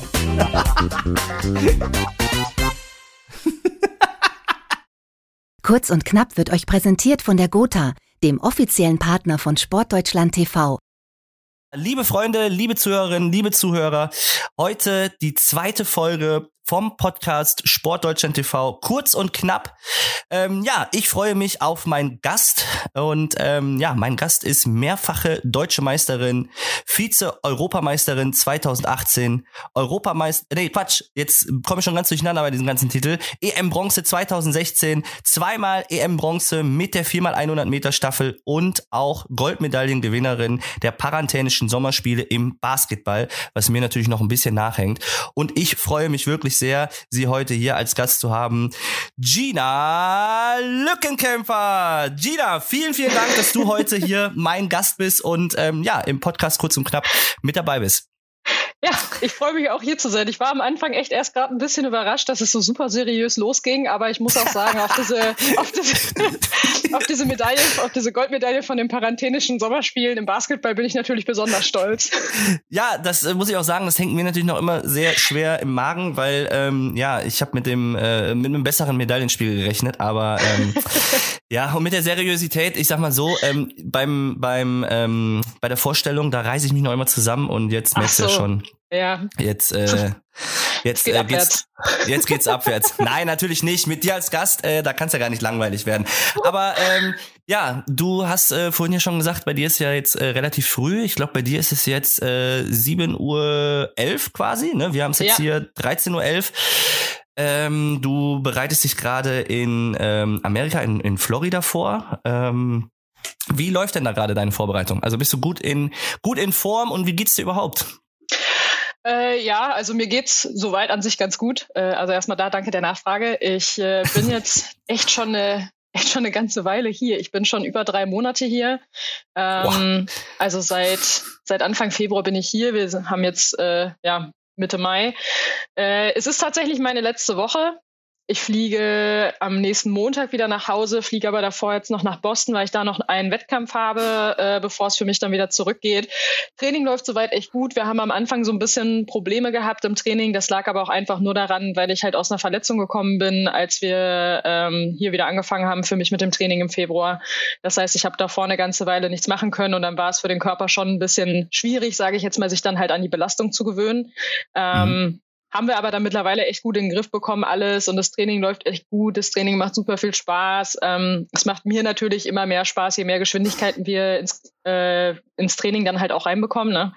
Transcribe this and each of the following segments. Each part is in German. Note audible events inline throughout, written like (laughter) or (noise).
(laughs) Kurz und knapp wird euch präsentiert von der Gotha, dem offiziellen Partner von Sportdeutschland TV. Liebe Freunde, liebe Zuhörerinnen, liebe Zuhörer, heute die zweite Folge vom Podcast Sportdeutschland TV, kurz und knapp. Ähm, ja, ich freue mich auf meinen Gast und ähm, ja, mein Gast ist mehrfache deutsche Meisterin, Vize-Europameisterin 2018, Europameister, nee, Quatsch, jetzt komme ich schon ganz durcheinander bei diesem ganzen Titel, EM-Bronze 2016, zweimal EM-Bronze mit der 4x100 Meter Staffel und auch Goldmedaillengewinnerin der Parantänischen Sommerspiele im Basketball, was mir natürlich noch ein bisschen nachhängt. Und ich freue mich wirklich sehr, Sie heute hier als Gast zu haben. Gina Lückenkämpfer. Gina, vielen, vielen Dank, dass du heute hier mein Gast bist und ähm, ja, im Podcast kurz und knapp mit dabei bist. Ja, ich freue mich auch hier zu sein. Ich war am Anfang echt erst gerade ein bisschen überrascht, dass es so super seriös losging, aber ich muss auch sagen, auf diese, (laughs) auf diese, (laughs) auf diese Medaille, auf diese Goldmedaille von den parantänischen Sommerspielen im Basketball bin ich natürlich besonders stolz. Ja, das äh, muss ich auch sagen, das hängt mir natürlich noch immer sehr schwer im Magen, weil ähm, ja, ich habe mit dem äh, mit einem besseren Medaillenspiel gerechnet, aber ähm, (laughs) ja, und mit der Seriosität, ich sag mal so, ähm, beim beim ähm, bei der Vorstellung, da reiße ich mich noch immer zusammen und jetzt merkst du so. ja schon, ja. Jetzt, äh, (laughs) jetzt, geht äh, geht's, jetzt geht's abwärts. (laughs) Nein, natürlich nicht. Mit dir als Gast, äh, da kann's ja gar nicht langweilig werden. Aber ähm, ja, du hast äh, vorhin ja schon gesagt, bei dir ist ja jetzt äh, relativ früh. Ich glaube, bei dir ist es jetzt äh, 7 Uhr 11 quasi. Ne? Wir haben es jetzt ja. hier 13 Uhr 11. Ähm, du bereitest dich gerade in ähm, Amerika, in, in Florida vor. Ähm, wie läuft denn da gerade deine Vorbereitung? Also bist du gut in gut in Form und wie geht's dir überhaupt? Äh, ja, also mir geht's soweit an sich ganz gut. Äh, also erstmal da, danke der Nachfrage. Ich äh, bin jetzt (laughs) echt schon eine echt schon eine ganze Weile hier. Ich bin schon über drei Monate hier. Ähm, also seit seit Anfang Februar bin ich hier. Wir haben jetzt äh, ja Mitte Mai. Äh, es ist tatsächlich meine letzte Woche. Ich fliege am nächsten Montag wieder nach Hause, fliege aber davor jetzt noch nach Boston, weil ich da noch einen Wettkampf habe, äh, bevor es für mich dann wieder zurückgeht. Training läuft soweit echt gut. Wir haben am Anfang so ein bisschen Probleme gehabt im Training. Das lag aber auch einfach nur daran, weil ich halt aus einer Verletzung gekommen bin, als wir ähm, hier wieder angefangen haben für mich mit dem Training im Februar. Das heißt, ich habe davor eine ganze Weile nichts machen können und dann war es für den Körper schon ein bisschen schwierig, sage ich jetzt mal, sich dann halt an die Belastung zu gewöhnen. Ähm, mhm. Haben wir aber dann mittlerweile echt gut in den Griff bekommen, alles. Und das Training läuft echt gut. Das Training macht super viel Spaß. Ähm, es macht mir natürlich immer mehr Spaß, je mehr Geschwindigkeiten wir ins, äh, ins Training dann halt auch reinbekommen. Ne?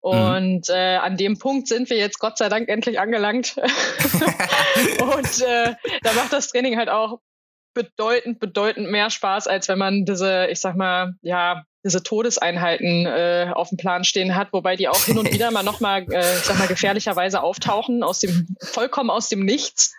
Und mhm. äh, an dem Punkt sind wir jetzt Gott sei Dank endlich angelangt. (laughs) (laughs) und äh, da macht das Training halt auch bedeutend, bedeutend mehr Spaß, als wenn man diese, ich sag mal, ja, diese Todeseinheiten äh, auf dem Plan stehen hat, wobei die auch hin und wieder mal nochmal, äh, ich sag mal, gefährlicherweise auftauchen, aus dem, vollkommen aus dem Nichts.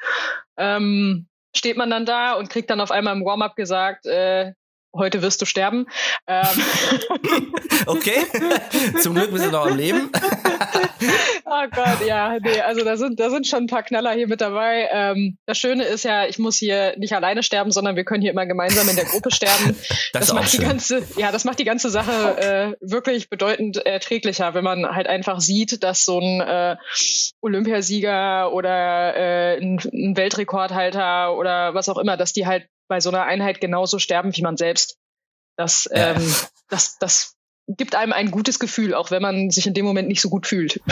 Ähm, steht man dann da und kriegt dann auf einmal im Warm-up gesagt, äh, heute wirst du sterben. Ähm. (laughs) okay, (laughs) zum Glück bist du noch am Leben. (laughs) oh Gott, ja, nee, also da sind, da sind schon ein paar Knaller hier mit dabei. Ähm, das Schöne ist ja, ich muss hier nicht alleine sterben, sondern wir können hier immer gemeinsam in der Gruppe sterben. Das, das macht schön. die ganze, ja, das macht die ganze Sache äh, wirklich bedeutend erträglicher, wenn man halt einfach sieht, dass so ein äh, Olympiasieger oder äh, ein, ein Weltrekordhalter oder was auch immer, dass die halt bei so einer Einheit genauso sterben wie man selbst. Das, ja. ähm, das, das gibt einem ein gutes Gefühl, auch wenn man sich in dem Moment nicht so gut fühlt. (laughs)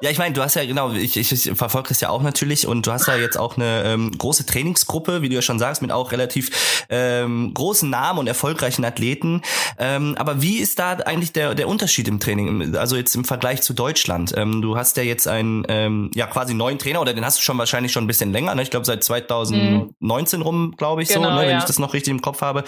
Ja, ich meine, du hast ja genau, ich, ich, ich verfolge das ja auch natürlich und du hast ja jetzt auch eine ähm, große Trainingsgruppe, wie du ja schon sagst, mit auch relativ ähm, großen Namen und erfolgreichen Athleten. Ähm, aber wie ist da eigentlich der der Unterschied im Training, also jetzt im Vergleich zu Deutschland? Ähm, du hast ja jetzt einen ähm, ja quasi neuen Trainer oder den hast du schon wahrscheinlich schon ein bisschen länger, ne? Ich glaube seit 2019 mhm. rum, glaube ich genau, so, ne? wenn ja. ich das noch richtig im Kopf habe.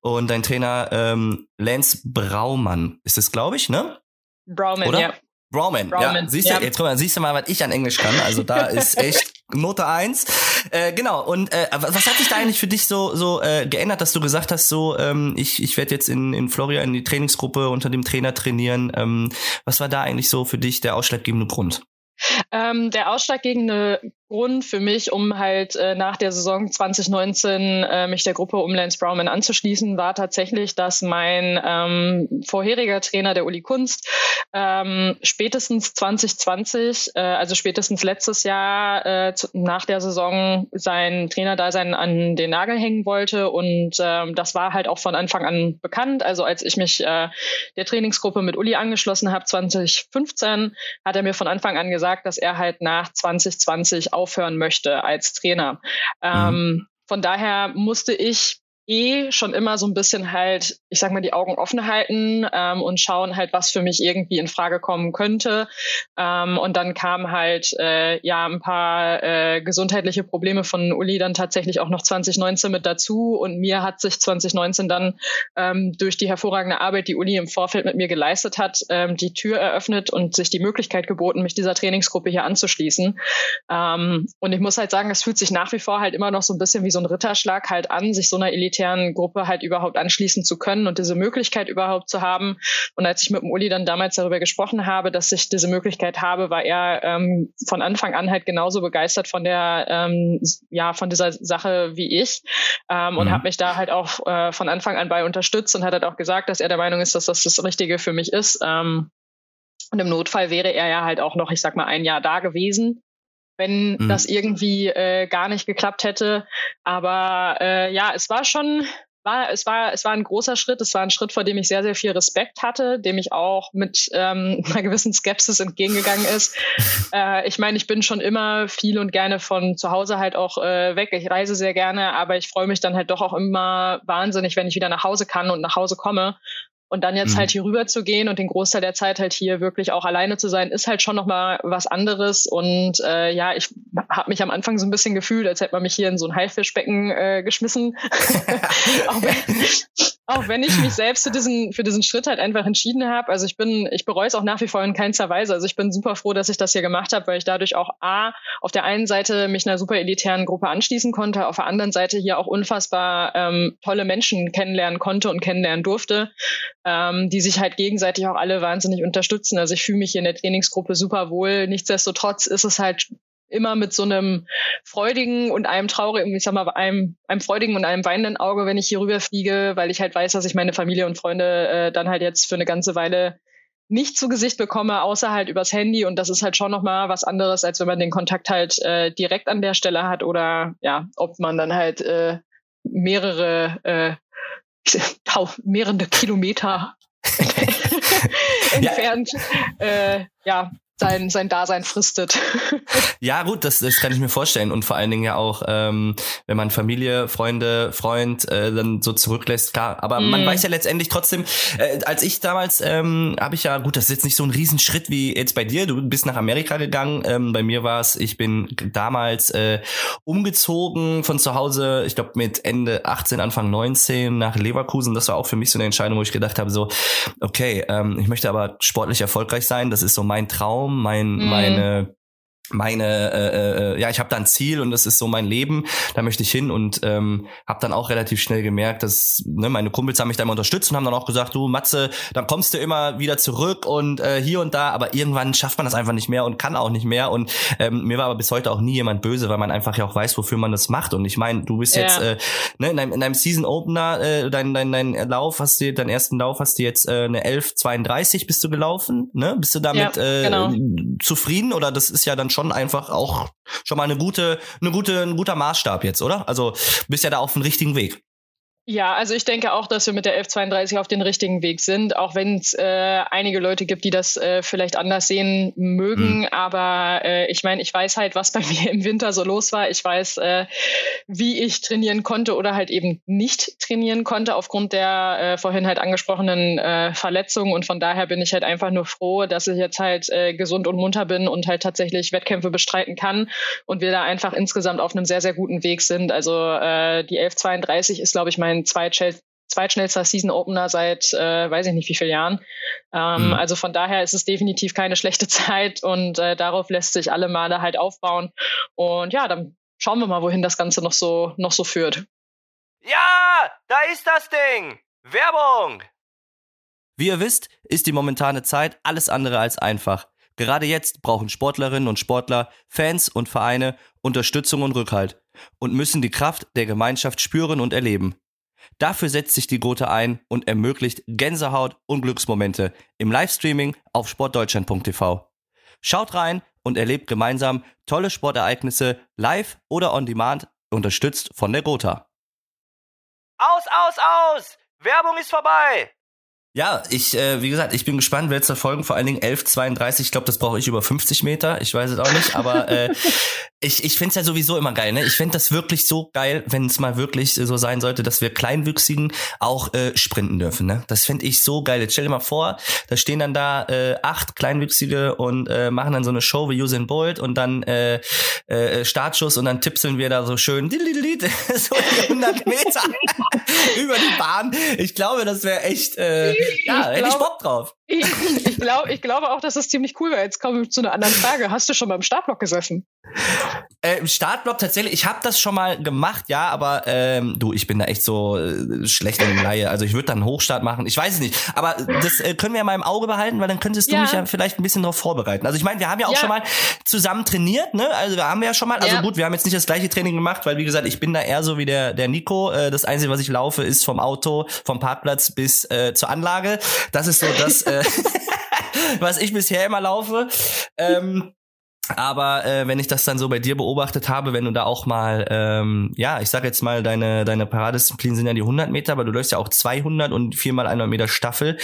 Und dein Trainer ähm, Lance Braumann ist es, glaube ich, ne? Brauman, Oder? ja. Brauman, ja. Siehst du, ja. jetzt siehst du mal, was ich an Englisch kann. Also da (laughs) ist echt Note eins. Äh, genau, und äh, was hat sich da eigentlich für dich so, so äh, geändert, dass du gesagt hast, so, ähm, ich, ich werde jetzt in, in Florida in die Trainingsgruppe unter dem Trainer trainieren. Ähm, was war da eigentlich so für dich der ausschlaggebende Grund? Ähm, der ausschlaggebende Grund für mich, um halt äh, nach der Saison 2019 äh, mich der Gruppe um Lance Browman anzuschließen, war tatsächlich, dass mein ähm, vorheriger Trainer, der Uli Kunst, ähm, spätestens 2020, äh, also spätestens letztes Jahr äh, zu, nach der Saison sein Trainerdasein an den Nagel hängen wollte. Und ähm, das war halt auch von Anfang an bekannt. Also als ich mich äh, der Trainingsgruppe mit Uli angeschlossen habe, 2015, hat er mir von Anfang an gesagt, dass er halt nach 2020 aufhören möchte als Trainer. Mhm. Ähm, von daher musste ich eh schon immer so ein bisschen halt, ich sag mal, die Augen offen halten ähm, und schauen halt, was für mich irgendwie in Frage kommen könnte. Ähm, und dann kamen halt äh, ja ein paar äh, gesundheitliche Probleme von Uli dann tatsächlich auch noch 2019 mit dazu. Und mir hat sich 2019 dann ähm, durch die hervorragende Arbeit, die Uli im Vorfeld mit mir geleistet hat, ähm, die Tür eröffnet und sich die Möglichkeit geboten, mich dieser Trainingsgruppe hier anzuschließen. Ähm, und ich muss halt sagen, es fühlt sich nach wie vor halt immer noch so ein bisschen wie so ein Ritterschlag halt an, sich so einer Elite elitären Gruppe halt überhaupt anschließen zu können und diese Möglichkeit überhaupt zu haben. Und als ich mit dem Uli dann damals darüber gesprochen habe, dass ich diese Möglichkeit habe, war er ähm, von Anfang an halt genauso begeistert von der, ähm, ja, von dieser Sache wie ich ähm, und mhm. hat mich da halt auch äh, von Anfang an bei unterstützt und hat halt auch gesagt, dass er der Meinung ist, dass das das Richtige für mich ist. Ähm, und im Notfall wäre er ja halt auch noch, ich sag mal, ein Jahr da gewesen wenn mhm. das irgendwie äh, gar nicht geklappt hätte. Aber äh, ja, es war schon, war, es war, es war ein großer Schritt. Es war ein Schritt, vor dem ich sehr, sehr viel Respekt hatte, dem ich auch mit ähm, (laughs) einer gewissen Skepsis entgegengegangen ist. (laughs) äh, ich meine, ich bin schon immer viel und gerne von zu Hause halt auch äh, weg. Ich reise sehr gerne, aber ich freue mich dann halt doch auch immer wahnsinnig, wenn ich wieder nach Hause kann und nach Hause komme. Und dann jetzt mhm. halt hier rüber zu gehen und den Großteil der Zeit halt hier wirklich auch alleine zu sein, ist halt schon nochmal was anderes. Und äh, ja, ich habe mich am Anfang so ein bisschen gefühlt, als hätte man mich hier in so ein Haifischbecken äh, geschmissen. (laughs) (laughs) auch, wenn, auch wenn ich mich selbst für diesen, für diesen Schritt halt einfach entschieden habe. Also ich bin, ich bereue es auch nach wie vor in keinster Weise. Also ich bin super froh, dass ich das hier gemacht habe, weil ich dadurch auch A, auf der einen Seite mich einer super elitären Gruppe anschließen konnte, auf der anderen Seite hier auch unfassbar ähm, tolle Menschen kennenlernen konnte und kennenlernen durfte ähm, die sich halt gegenseitig auch alle wahnsinnig unterstützen. Also ich fühle mich hier in der Trainingsgruppe super wohl. Nichtsdestotrotz ist es halt immer mit so einem freudigen und einem traurigen, ich sag mal, einem, einem freudigen und einem weinenden Auge, wenn ich hier rüberfliege, weil ich halt weiß, dass ich meine Familie und Freunde äh, dann halt jetzt für eine ganze Weile nicht zu Gesicht bekomme, außer halt übers Handy. Und das ist halt schon nochmal was anderes, als wenn man den Kontakt halt äh, direkt an der Stelle hat oder ja, ob man dann halt äh, mehrere äh, (laughs) mehrere Kilometer (laughs) (laughs) entfernt ja. Äh, ja sein, sein Dasein fristet. (laughs) ja, gut, das, das kann ich mir vorstellen. Und vor allen Dingen ja auch, ähm, wenn man Familie, Freunde, Freund äh, dann so zurücklässt, klar. Aber mm. man weiß ja letztendlich trotzdem, äh, als ich damals, ähm, habe ich ja, gut, das ist jetzt nicht so ein Riesenschritt wie jetzt bei dir. Du bist nach Amerika gegangen. Ähm, bei mir war es, ich bin damals äh, umgezogen von zu Hause, ich glaube mit Ende 18, Anfang 19 nach Leverkusen. Das war auch für mich so eine Entscheidung, wo ich gedacht habe, so, okay, ähm, ich möchte aber sportlich erfolgreich sein. Das ist so mein Traum mein, mhm. meine meine äh, äh, ja ich habe da ein Ziel und das ist so mein Leben. Da möchte ich hin und ähm, habe dann auch relativ schnell gemerkt dass ne, meine Kumpels haben mich da immer unterstützt und haben dann auch gesagt du Matze dann kommst du immer wieder zurück und äh, hier und da aber irgendwann schafft man das einfach nicht mehr und kann auch nicht mehr. Und ähm, mir war aber bis heute auch nie jemand böse weil man einfach ja auch weiß wofür man das macht. Und ich meine du bist ja. jetzt äh, ne, in, deinem, in deinem Season Opener äh, dein, dein dein Lauf hast du deinen ersten Lauf hast du jetzt äh, eine 11:32 bist du gelaufen ne? Bist du damit ja, genau. äh, zufrieden? Oder das ist ja dann schon schon einfach auch schon mal eine gute, eine gute, ein guter Maßstab jetzt, oder? Also bist ja da auf dem richtigen Weg. Ja, also ich denke auch, dass wir mit der 1132 auf den richtigen Weg sind, auch wenn es äh, einige Leute gibt, die das äh, vielleicht anders sehen mögen. Mhm. Aber äh, ich meine, ich weiß halt, was bei (laughs) mir im Winter so los war. Ich weiß, äh, wie ich trainieren konnte oder halt eben nicht trainieren konnte aufgrund der äh, vorhin halt angesprochenen äh, Verletzungen. Und von daher bin ich halt einfach nur froh, dass ich jetzt halt äh, gesund und munter bin und halt tatsächlich Wettkämpfe bestreiten kann und wir da einfach insgesamt auf einem sehr, sehr guten Weg sind. Also äh, die 1132 ist, glaube ich, mein zweitschnellster Season Opener seit äh, weiß ich nicht wie vielen Jahren. Ähm, mhm. Also von daher ist es definitiv keine schlechte (laughs) Zeit und äh, darauf lässt sich alle Male halt aufbauen. Und ja, dann schauen wir mal, wohin das Ganze noch so noch so führt. Ja, da ist das Ding. Werbung. Wie ihr wisst, ist die momentane Zeit alles andere als einfach. Gerade jetzt brauchen Sportlerinnen und Sportler, Fans und Vereine Unterstützung und Rückhalt und müssen die Kraft der Gemeinschaft spüren und erleben. Dafür setzt sich die Gotha ein und ermöglicht Gänsehaut und Glücksmomente im Livestreaming auf sportdeutschland.tv. Schaut rein und erlebt gemeinsam tolle Sportereignisse live oder on demand, unterstützt von der Gotha. Aus, aus, aus! Werbung ist vorbei! Ja, ich, äh, wie gesagt, ich bin gespannt, wer jetzt verfolgen. Vor allen Dingen 11,32. Ich glaube, das brauche ich über 50 Meter. Ich weiß es auch nicht. Aber äh, (laughs) ich, ich finde es ja sowieso immer geil. Ne? Ich finde das wirklich so geil, wenn es mal wirklich so sein sollte, dass wir Kleinwüchsigen auch äh, sprinten dürfen. Ne? Das finde ich so geil. Jetzt stell dir mal vor, da stehen dann da äh, acht Kleinwüchsige und äh, machen dann so eine Show wie Usain Bolt und dann äh, äh, Startschuss und dann tipseln wir da so schön (laughs) so die 100 Meter (laughs) über die Bahn. Ich glaube, das wäre echt... Äh, ja, hätte ich Bock drauf. Ich, ich, glaub, ich glaube auch, dass es ziemlich cool wäre. Jetzt kommen wir zu einer anderen Frage. Hast du schon beim Startblock gesessen? Äh, Im Startblock tatsächlich, ich habe das schon mal gemacht, ja, aber ähm, du, ich bin da echt so äh, schlecht in Laie. Also ich würde dann einen Hochstart machen. Ich weiß es nicht. Aber das äh, können wir ja mal im Auge behalten, weil dann könntest du ja. mich ja vielleicht ein bisschen darauf vorbereiten. Also ich meine, wir haben ja auch ja. schon mal zusammen trainiert, ne? Also wir haben ja schon mal, also ja. gut, wir haben jetzt nicht das gleiche Training gemacht, weil wie gesagt, ich bin da eher so wie der, der Nico. Äh, das Einzige, was ich laufe, ist vom Auto, vom Parkplatz bis äh, zur Anlage. Das ist so das. Äh, (laughs) was ich bisher immer laufe. Ähm, aber äh, wenn ich das dann so bei dir beobachtet habe, wenn du da auch mal, ähm, ja, ich sag jetzt mal, deine deine Paradisziplinen sind ja die 100 Meter, aber du läufst ja auch 200 und viermal 100 Meter Staffel.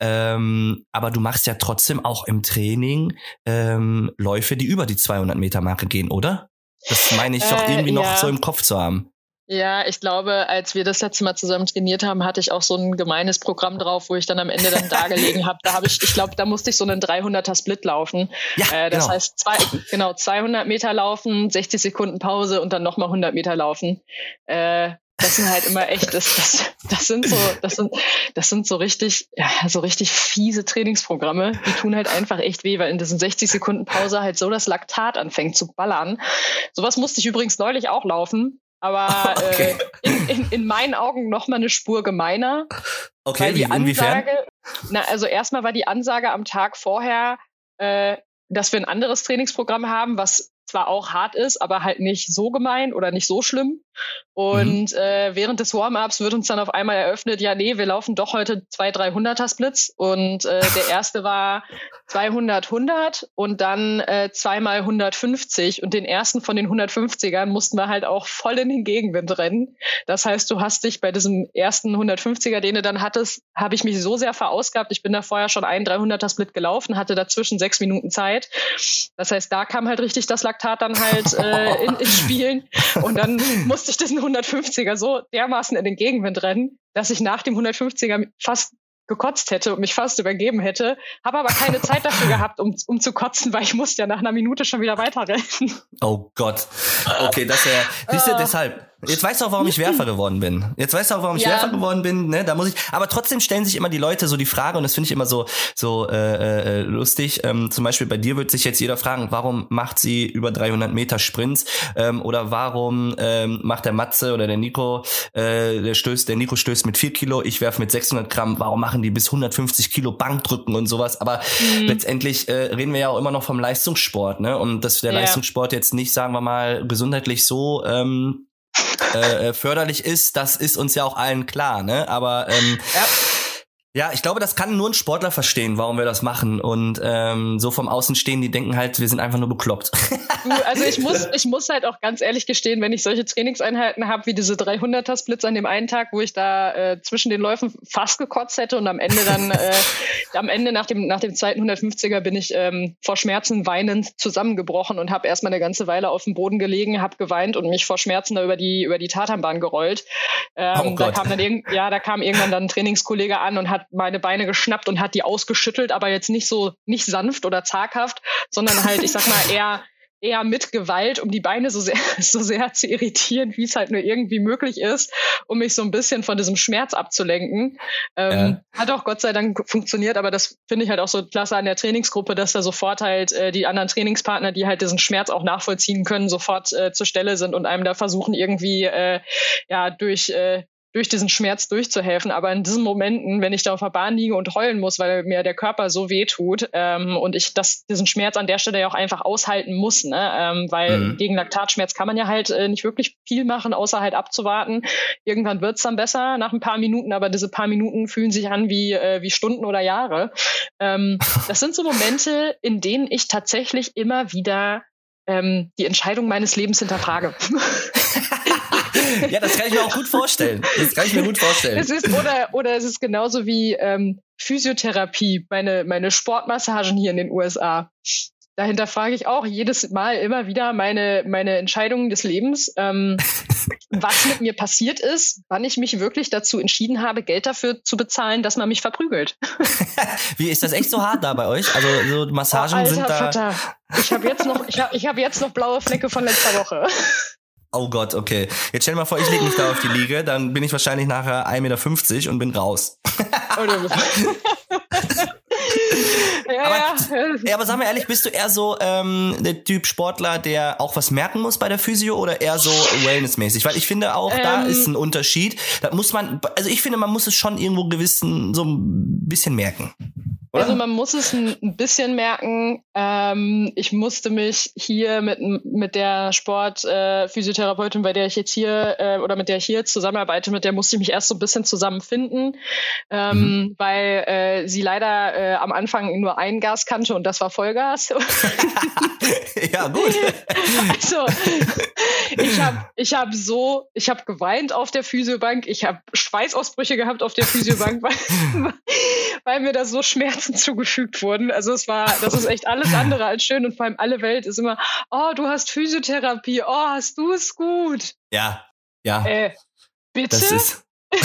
Ähm, aber du machst ja trotzdem auch im Training ähm, Läufe, die über die 200 Meter Marke gehen, oder? Das meine ich doch äh, irgendwie ja. noch so im Kopf zu haben. Ja, ich glaube, als wir das letzte Mal zusammen trainiert haben, hatte ich auch so ein gemeines Programm drauf, wo ich dann am Ende dann da gelegen habe. Da habe ich, ich glaube, da musste ich so einen 300er Split laufen. Ja, äh, das genau. heißt, zwei, genau 200 Meter laufen, 60 Sekunden Pause und dann nochmal 100 Meter laufen. Äh, das sind halt immer echt, das, das, das sind so, das sind, das sind so richtig, ja, so richtig fiese Trainingsprogramme. Die tun halt einfach echt weh, weil in diesen 60 Sekunden Pause halt so das Laktat anfängt zu ballern. Sowas musste ich übrigens neulich auch laufen aber (laughs) okay. äh, in, in, in, meinen Augen noch mal eine Spur gemeiner. Okay, weil die Ansage, inwiefern? Na, also erstmal war die Ansage am Tag vorher, äh, dass wir ein anderes Trainingsprogramm haben, was zwar auch hart ist, aber halt nicht so gemein oder nicht so schlimm. Und mhm. äh, während des Warm-ups wird uns dann auf einmal eröffnet, ja, nee, wir laufen doch heute zwei 300er Splits. Und äh, der erste war 200, 100 und dann äh, zweimal 150. Und den ersten von den 150ern mussten wir halt auch voll in den Gegenwind rennen. Das heißt, du hast dich bei diesem ersten 150er, den du dann hattest, habe ich mich so sehr verausgabt. Ich bin da vorher schon einen 300er Split gelaufen, hatte dazwischen sechs Minuten Zeit. Das heißt, da kam halt richtig das Laktat dann halt äh, in, ins Spielen. Und dann musste musste ich diesen 150er so dermaßen in den Gegenwind rennen, dass ich nach dem 150er fast gekotzt hätte und mich fast übergeben hätte, habe aber keine Zeit dafür (laughs) gehabt, um, um zu kotzen, weil ich musste ja nach einer Minute schon wieder weiterrennen. Oh Gott. Okay, das wäre, siehst du, uh. deshalb, Jetzt weißt du auch, warum ich (laughs) Werfer geworden bin. Jetzt weißt du auch, warum ich ja. Werfer geworden bin. Ne? Da muss ich. Aber trotzdem stellen sich immer die Leute so die Frage und das finde ich immer so so äh, äh, lustig. Ähm, zum Beispiel bei dir wird sich jetzt jeder fragen, warum macht sie über 300 Meter Sprints ähm, oder warum ähm, macht der Matze oder der Nico äh, der stößt der Nico stößt mit 4 Kilo, ich werfe mit 600 Gramm. Warum machen die bis 150 Kilo Bankdrücken und sowas? Aber mhm. letztendlich äh, reden wir ja auch immer noch vom Leistungssport, ne? Und dass der ja. Leistungssport jetzt nicht, sagen wir mal, gesundheitlich so ähm, äh, äh, förderlich ist, das ist uns ja auch allen klar, ne? Aber ähm, ja. Ja, ich glaube, das kann nur ein Sportler verstehen, warum wir das machen. Und ähm, so vom Außenstehen, die denken halt, wir sind einfach nur bekloppt. (laughs) Also ich muss, ich muss halt auch ganz ehrlich gestehen, wenn ich solche Trainingseinheiten habe, wie diese 300er Splits an dem einen Tag, wo ich da äh, zwischen den Läufen fast gekotzt hätte und am Ende dann, äh, (laughs) am Ende nach dem, nach dem zweiten 150er bin ich ähm, vor Schmerzen weinend zusammengebrochen und habe erstmal eine ganze Weile auf dem Boden gelegen, habe geweint und mich vor Schmerzen da über die, über die Tatanbahn gerollt. Ähm, oh da kam dann irgend, ja, da kam irgendwann dann ein Trainingskollege an und hat meine Beine geschnappt und hat die ausgeschüttelt, aber jetzt nicht so, nicht sanft oder zaghaft, sondern halt, ich sag mal, (laughs) eher eher mit Gewalt, um die Beine so sehr, (laughs) so sehr zu irritieren, wie es halt nur irgendwie möglich ist, um mich so ein bisschen von diesem Schmerz abzulenken. Ähm, ja. Hat auch Gott sei Dank funktioniert, aber das finde ich halt auch so klasse an der Trainingsgruppe, dass da sofort halt äh, die anderen Trainingspartner, die halt diesen Schmerz auch nachvollziehen können, sofort äh, zur Stelle sind und einem da versuchen irgendwie äh, ja durch äh, durch diesen Schmerz durchzuhelfen. Aber in diesen Momenten, wenn ich da auf der Bahn liege und heulen muss, weil mir der Körper so weh tut ähm, und ich das, diesen Schmerz an der Stelle ja auch einfach aushalten muss, ne? ähm, weil mhm. gegen Laktatschmerz kann man ja halt äh, nicht wirklich viel machen, außer halt abzuwarten. Irgendwann wird's dann besser nach ein paar Minuten, aber diese paar Minuten fühlen sich an wie, äh, wie Stunden oder Jahre. Ähm, (laughs) das sind so Momente, in denen ich tatsächlich immer wieder ähm, die Entscheidung meines Lebens hinterfrage. (laughs) ja, das kann ich mir auch gut vorstellen. Das kann ich mir gut vorstellen. Es ist, oder, oder es ist genauso wie ähm, Physiotherapie, meine, meine Sportmassagen hier in den USA. Dahinter frage ich auch jedes Mal immer wieder meine, meine Entscheidungen des Lebens, ähm, (laughs) was mit mir passiert ist, wann ich mich wirklich dazu entschieden habe, Geld dafür zu bezahlen, dass man mich verprügelt. (laughs) Wie ist das echt so hart da bei euch? Also so Massagen oh, Alter, sind da. Vater. Ich habe jetzt noch, ich habe ich hab jetzt noch blaue Flecke von letzter Woche. Oh Gott, okay. Jetzt stell dir mal vor, ich lege mich da auf die Liege, dann bin ich wahrscheinlich nachher 1,50 Meter und bin raus. (laughs) (laughs) Ja, aber, ja. aber sag mal ehrlich, bist du eher so ähm, der Typ Sportler, der auch was merken muss bei der Physio oder eher so wellnessmäßig? Weil ich finde auch, ähm, da ist ein Unterschied. Da muss man, also ich finde, man muss es schon irgendwo gewissen so ein bisschen merken. Oder? Also man muss es ein, bisschen merken. Ähm, ich musste mich hier mit, mit der Sportphysiotherapeutin, äh, bei der ich jetzt hier äh, oder mit der ich hier zusammenarbeite, mit der musste ich mich erst so ein bisschen zusammenfinden, ähm, mhm. weil äh, sie leider äh, am Anfang nur ein Gas kannte und das war Vollgas. (laughs) ja, gut. Also ich habe ich hab so, ich habe geweint auf der Physiobank, ich habe Schweißausbrüche gehabt auf der Physiobank, (laughs) weil, weil mir das so schmerzt Schmerzen zugefügt wurden. Also es war, das ist echt alles andere als schön und vor allem alle Welt ist immer, oh, du hast Physiotherapie, oh, hast du es gut? Ja, ja. Äh, bitte? Das ist (laughs)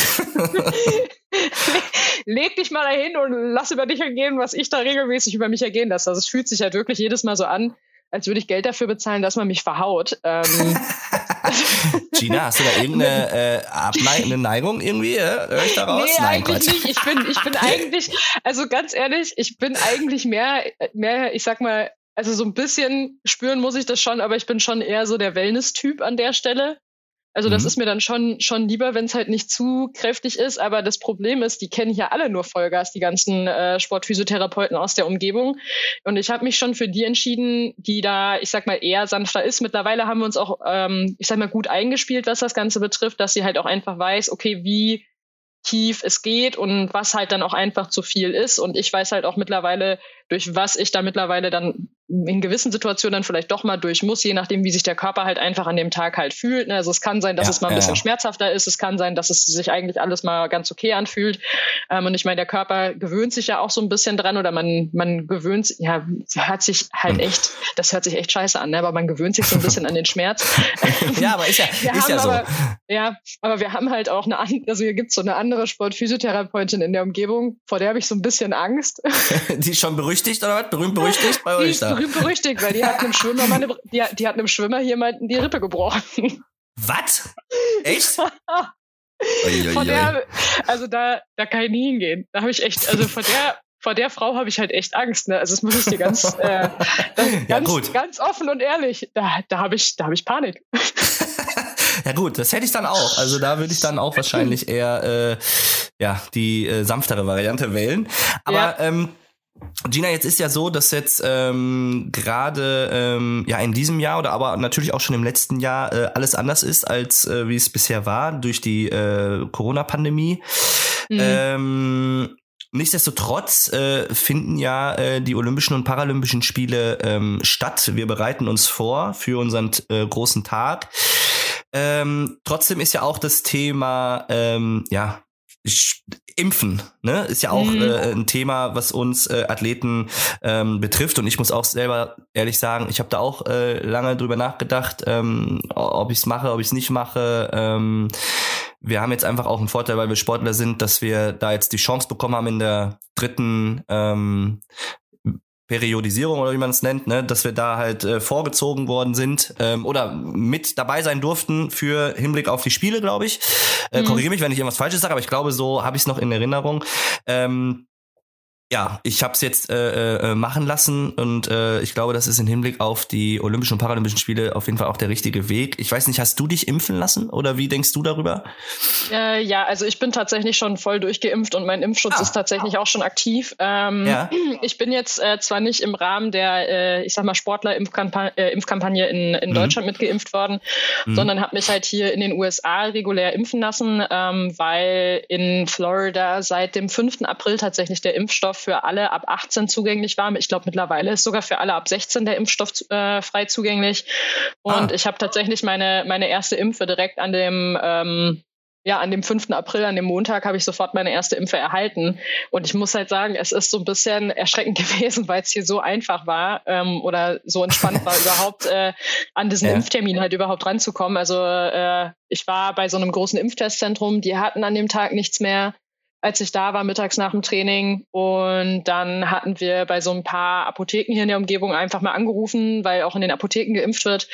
Leg dich mal dahin und lass über dich ergehen, was ich da regelmäßig über mich ergehen lasse. Also es fühlt sich halt wirklich jedes Mal so an, als würde ich Geld dafür bezahlen, dass man mich verhaut. Ähm, (laughs) (laughs) Gina, hast du da irgendeine äh, ableitende Neigung irgendwie? Äh, hör ich daraus? Nee, Nein, eigentlich nicht. Ich bin, ich bin (laughs) eigentlich, also ganz ehrlich, ich bin eigentlich mehr, mehr, ich sag mal, also so ein bisschen spüren muss ich das schon, aber ich bin schon eher so der Wellness-Typ an der Stelle. Also das mhm. ist mir dann schon, schon lieber, wenn es halt nicht zu kräftig ist. Aber das Problem ist, die kennen hier alle nur Vollgas, die ganzen äh, Sportphysiotherapeuten aus der Umgebung. Und ich habe mich schon für die entschieden, die da, ich sag mal, eher sanfter ist. Mittlerweile haben wir uns auch, ähm, ich sag mal, gut eingespielt, was das Ganze betrifft, dass sie halt auch einfach weiß, okay, wie tief es geht und was halt dann auch einfach zu viel ist. Und ich weiß halt auch mittlerweile, durch was ich da mittlerweile dann in gewissen Situationen dann vielleicht doch mal durch muss, je nachdem, wie sich der Körper halt einfach an dem Tag halt fühlt. Ne? Also es kann sein, dass ja, es mal ein bisschen ja. schmerzhafter ist. Es kann sein, dass es sich eigentlich alles mal ganz okay anfühlt. Ähm, und ich meine, der Körper gewöhnt sich ja auch so ein bisschen dran oder man, man gewöhnt, ja, hört sich halt hm. echt, das hört sich echt scheiße an, ne? aber man gewöhnt sich so ein bisschen an den Schmerz. (laughs) ja, aber ist ja, ist ja so. Aber, ja, aber wir haben halt auch eine, also hier gibt's so eine andere Sportphysiotherapeutin in der Umgebung, vor der habe ich so ein bisschen Angst. (laughs) Die ist schon berüchtigt oder was? Berühmt berüchtigt bei euch da? berühmt berüchtigt, weil die hat einem Schwimmer meine, die, die hat einem Schwimmer hier mal die Rippe gebrochen. Was? Echt? Von der, also da, da kann ich nie hingehen. Da habe ich echt, also vor der, vor der Frau habe ich halt echt Angst. Ne? Also das muss ich dir ganz, (laughs) äh, ganz, ja, ganz offen und ehrlich. Da, da habe ich, da habe ich Panik. (laughs) ja gut, das hätte ich dann auch. Also da würde ich dann auch wahrscheinlich eher äh, ja die äh, sanftere Variante wählen. Aber ja. ähm, Gina, jetzt ist ja so, dass jetzt ähm, gerade ähm, ja in diesem Jahr oder aber natürlich auch schon im letzten Jahr äh, alles anders ist, als äh, wie es bisher war durch die äh, Corona-Pandemie. Mhm. Ähm, Nichtsdestotrotz äh, finden ja äh, die Olympischen und Paralympischen Spiele ähm, statt. Wir bereiten uns vor für unseren äh, großen Tag. Ähm, trotzdem ist ja auch das Thema ähm, ja Impfen, ne, ist ja auch mhm. äh, ein Thema, was uns äh, Athleten ähm, betrifft. Und ich muss auch selber ehrlich sagen, ich habe da auch äh, lange drüber nachgedacht, ähm, ob ich es mache, ob ich es nicht mache. Ähm, wir haben jetzt einfach auch einen Vorteil, weil wir Sportler sind, dass wir da jetzt die Chance bekommen haben in der dritten ähm, Periodisierung oder wie man es nennt, ne, dass wir da halt äh, vorgezogen worden sind ähm, oder mit dabei sein durften für Hinblick auf die Spiele, glaube ich. Äh, mhm. Korrigiere mich, wenn ich irgendwas Falsches sage, aber ich glaube, so habe ich es noch in Erinnerung. Ähm, ja, ich habe es jetzt äh, äh, machen lassen und äh, ich glaube, das ist im Hinblick auf die Olympischen und Paralympischen Spiele auf jeden Fall auch der richtige Weg. Ich weiß nicht, hast du dich impfen lassen oder wie denkst du darüber? Äh, ja, also ich bin tatsächlich schon voll durchgeimpft und mein Impfschutz ah. ist tatsächlich auch schon aktiv. Ähm, ja. (clears throat) Ich bin jetzt äh, zwar nicht im Rahmen der, äh, ich sag mal, Sportler-Impfkampagne äh, Impfkampagne in, in mhm. Deutschland mitgeimpft worden, mhm. sondern habe mich halt hier in den USA regulär impfen lassen, ähm, weil in Florida seit dem 5. April tatsächlich der Impfstoff für alle ab 18 zugänglich war. Ich glaube, mittlerweile ist sogar für alle ab 16 der Impfstoff äh, frei zugänglich. Und ah. ich habe tatsächlich meine, meine erste Impfe direkt an dem ähm, ja, an dem 5. April, an dem Montag, habe ich sofort meine erste Impfe erhalten. Und ich muss halt sagen, es ist so ein bisschen erschreckend (laughs) gewesen, weil es hier so einfach war ähm, oder so entspannt war, (laughs) überhaupt äh, an diesen ja. Impftermin halt überhaupt ranzukommen. Also äh, ich war bei so einem großen Impftestzentrum, die hatten an dem Tag nichts mehr als ich da war, mittags nach dem Training. Und dann hatten wir bei so ein paar Apotheken hier in der Umgebung einfach mal angerufen, weil auch in den Apotheken geimpft wird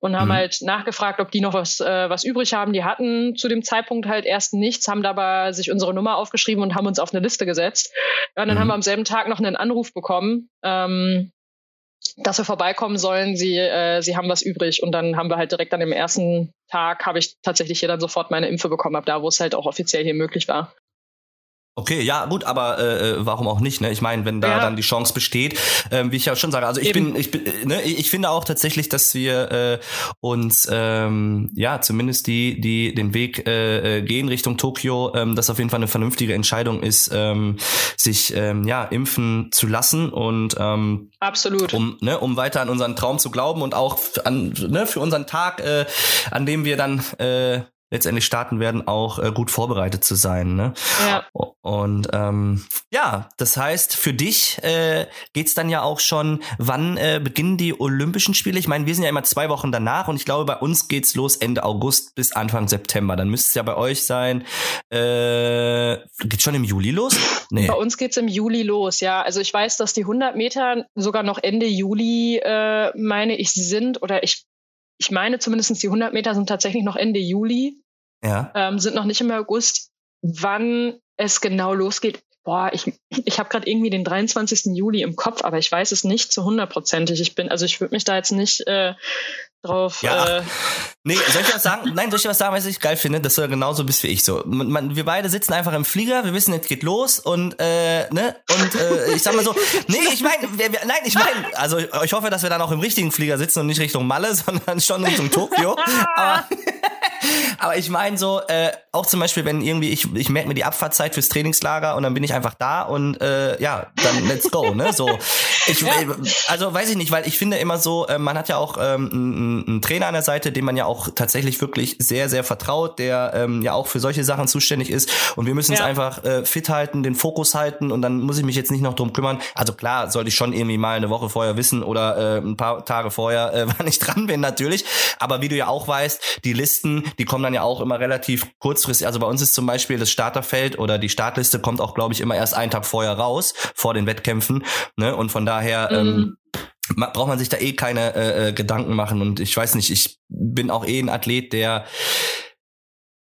und haben mhm. halt nachgefragt, ob die noch was, äh, was übrig haben. Die hatten zu dem Zeitpunkt halt erst nichts, haben dabei sich unsere Nummer aufgeschrieben und haben uns auf eine Liste gesetzt. Und dann mhm. haben wir am selben Tag noch einen Anruf bekommen. Ähm, dass wir vorbeikommen sollen, sie, äh, sie haben was übrig. Und dann haben wir halt direkt an dem ersten Tag, habe ich tatsächlich hier dann sofort meine Impfe bekommen, ab da, wo es halt auch offiziell hier möglich war. Okay, ja, gut, aber äh, äh, warum auch nicht? Ne? Ich meine, wenn da ja. dann die Chance besteht, ähm, wie ich ja schon sage, also ich Eben. bin, ich bin, ne, ich finde auch tatsächlich, dass wir äh, uns ähm, ja zumindest die, die den Weg äh, äh, gehen Richtung Tokio, ähm, das auf jeden Fall eine vernünftige Entscheidung ist, ähm, sich ähm, ja impfen zu lassen und ähm, absolut, um ne, um weiter an unseren Traum zu glauben und auch an ne, für unseren Tag, äh, an dem wir dann äh, letztendlich starten werden, auch äh, gut vorbereitet zu sein. Ne? Ja. Und ähm, ja, das heißt, für dich äh, geht dann ja auch schon, wann äh, beginnen die Olympischen Spiele? Ich meine, wir sind ja immer zwei Wochen danach und ich glaube, bei uns geht's los Ende August bis Anfang September. Dann müsste es ja bei euch sein, äh, geht's schon im Juli los? Nee. Bei uns geht's im Juli los, ja. Also ich weiß, dass die 100 Meter sogar noch Ende Juli, äh, meine ich, sind oder ich ich meine zumindest die 100 Meter sind tatsächlich noch Ende Juli. Ja. Ähm, sind noch nicht im August. Wann es genau losgeht, boah, ich, ich habe gerade irgendwie den 23. Juli im Kopf, aber ich weiß es nicht zu hundertprozentig. Ich bin, also ich würde mich da jetzt nicht äh, drauf. Ja. Äh, nee, soll ich was sagen? Nein, soll ich was sagen, was ich geil finde? Dass du genauso bist wie ich. So, man, man, wir beide sitzen einfach im Flieger, wir wissen, es geht los und äh, ne und äh, ich sag mal so, nee, ich meine, nein, ich meine, also ich hoffe, dass wir dann auch im richtigen Flieger sitzen und nicht Richtung Malle, (laughs) sondern schon Richtung Tokio. aber (laughs) (laughs) aber ich meine so, äh, auch zum Beispiel, wenn irgendwie, ich, ich merke mir die Abfahrtzeit fürs Trainingslager und dann bin ich einfach da und äh, ja, dann let's go, ne? So. Ich, ja. Also weiß ich nicht, weil ich finde immer so, äh, man hat ja auch ähm, einen, einen Trainer an der Seite, dem man ja auch tatsächlich wirklich sehr, sehr vertraut, der ähm, ja auch für solche Sachen zuständig ist. Und wir müssen ja. uns einfach äh, fit halten, den Fokus halten und dann muss ich mich jetzt nicht noch drum kümmern. Also klar, sollte ich schon irgendwie mal eine Woche vorher wissen oder äh, ein paar Tage vorher, äh, (laughs) wann ich dran bin, natürlich. Aber wie du ja auch weißt, die Listen, die kommen dann ja auch immer relativ kurzfristig. Also bei uns ist zum Beispiel das Starterfeld oder die Startliste kommt auch, glaube ich, immer erst einen Tag vorher raus, vor den Wettkämpfen. Ne? Und von daher mhm. ähm, braucht man sich da eh keine äh, äh, Gedanken machen. Und ich weiß nicht, ich bin auch eh ein Athlet, der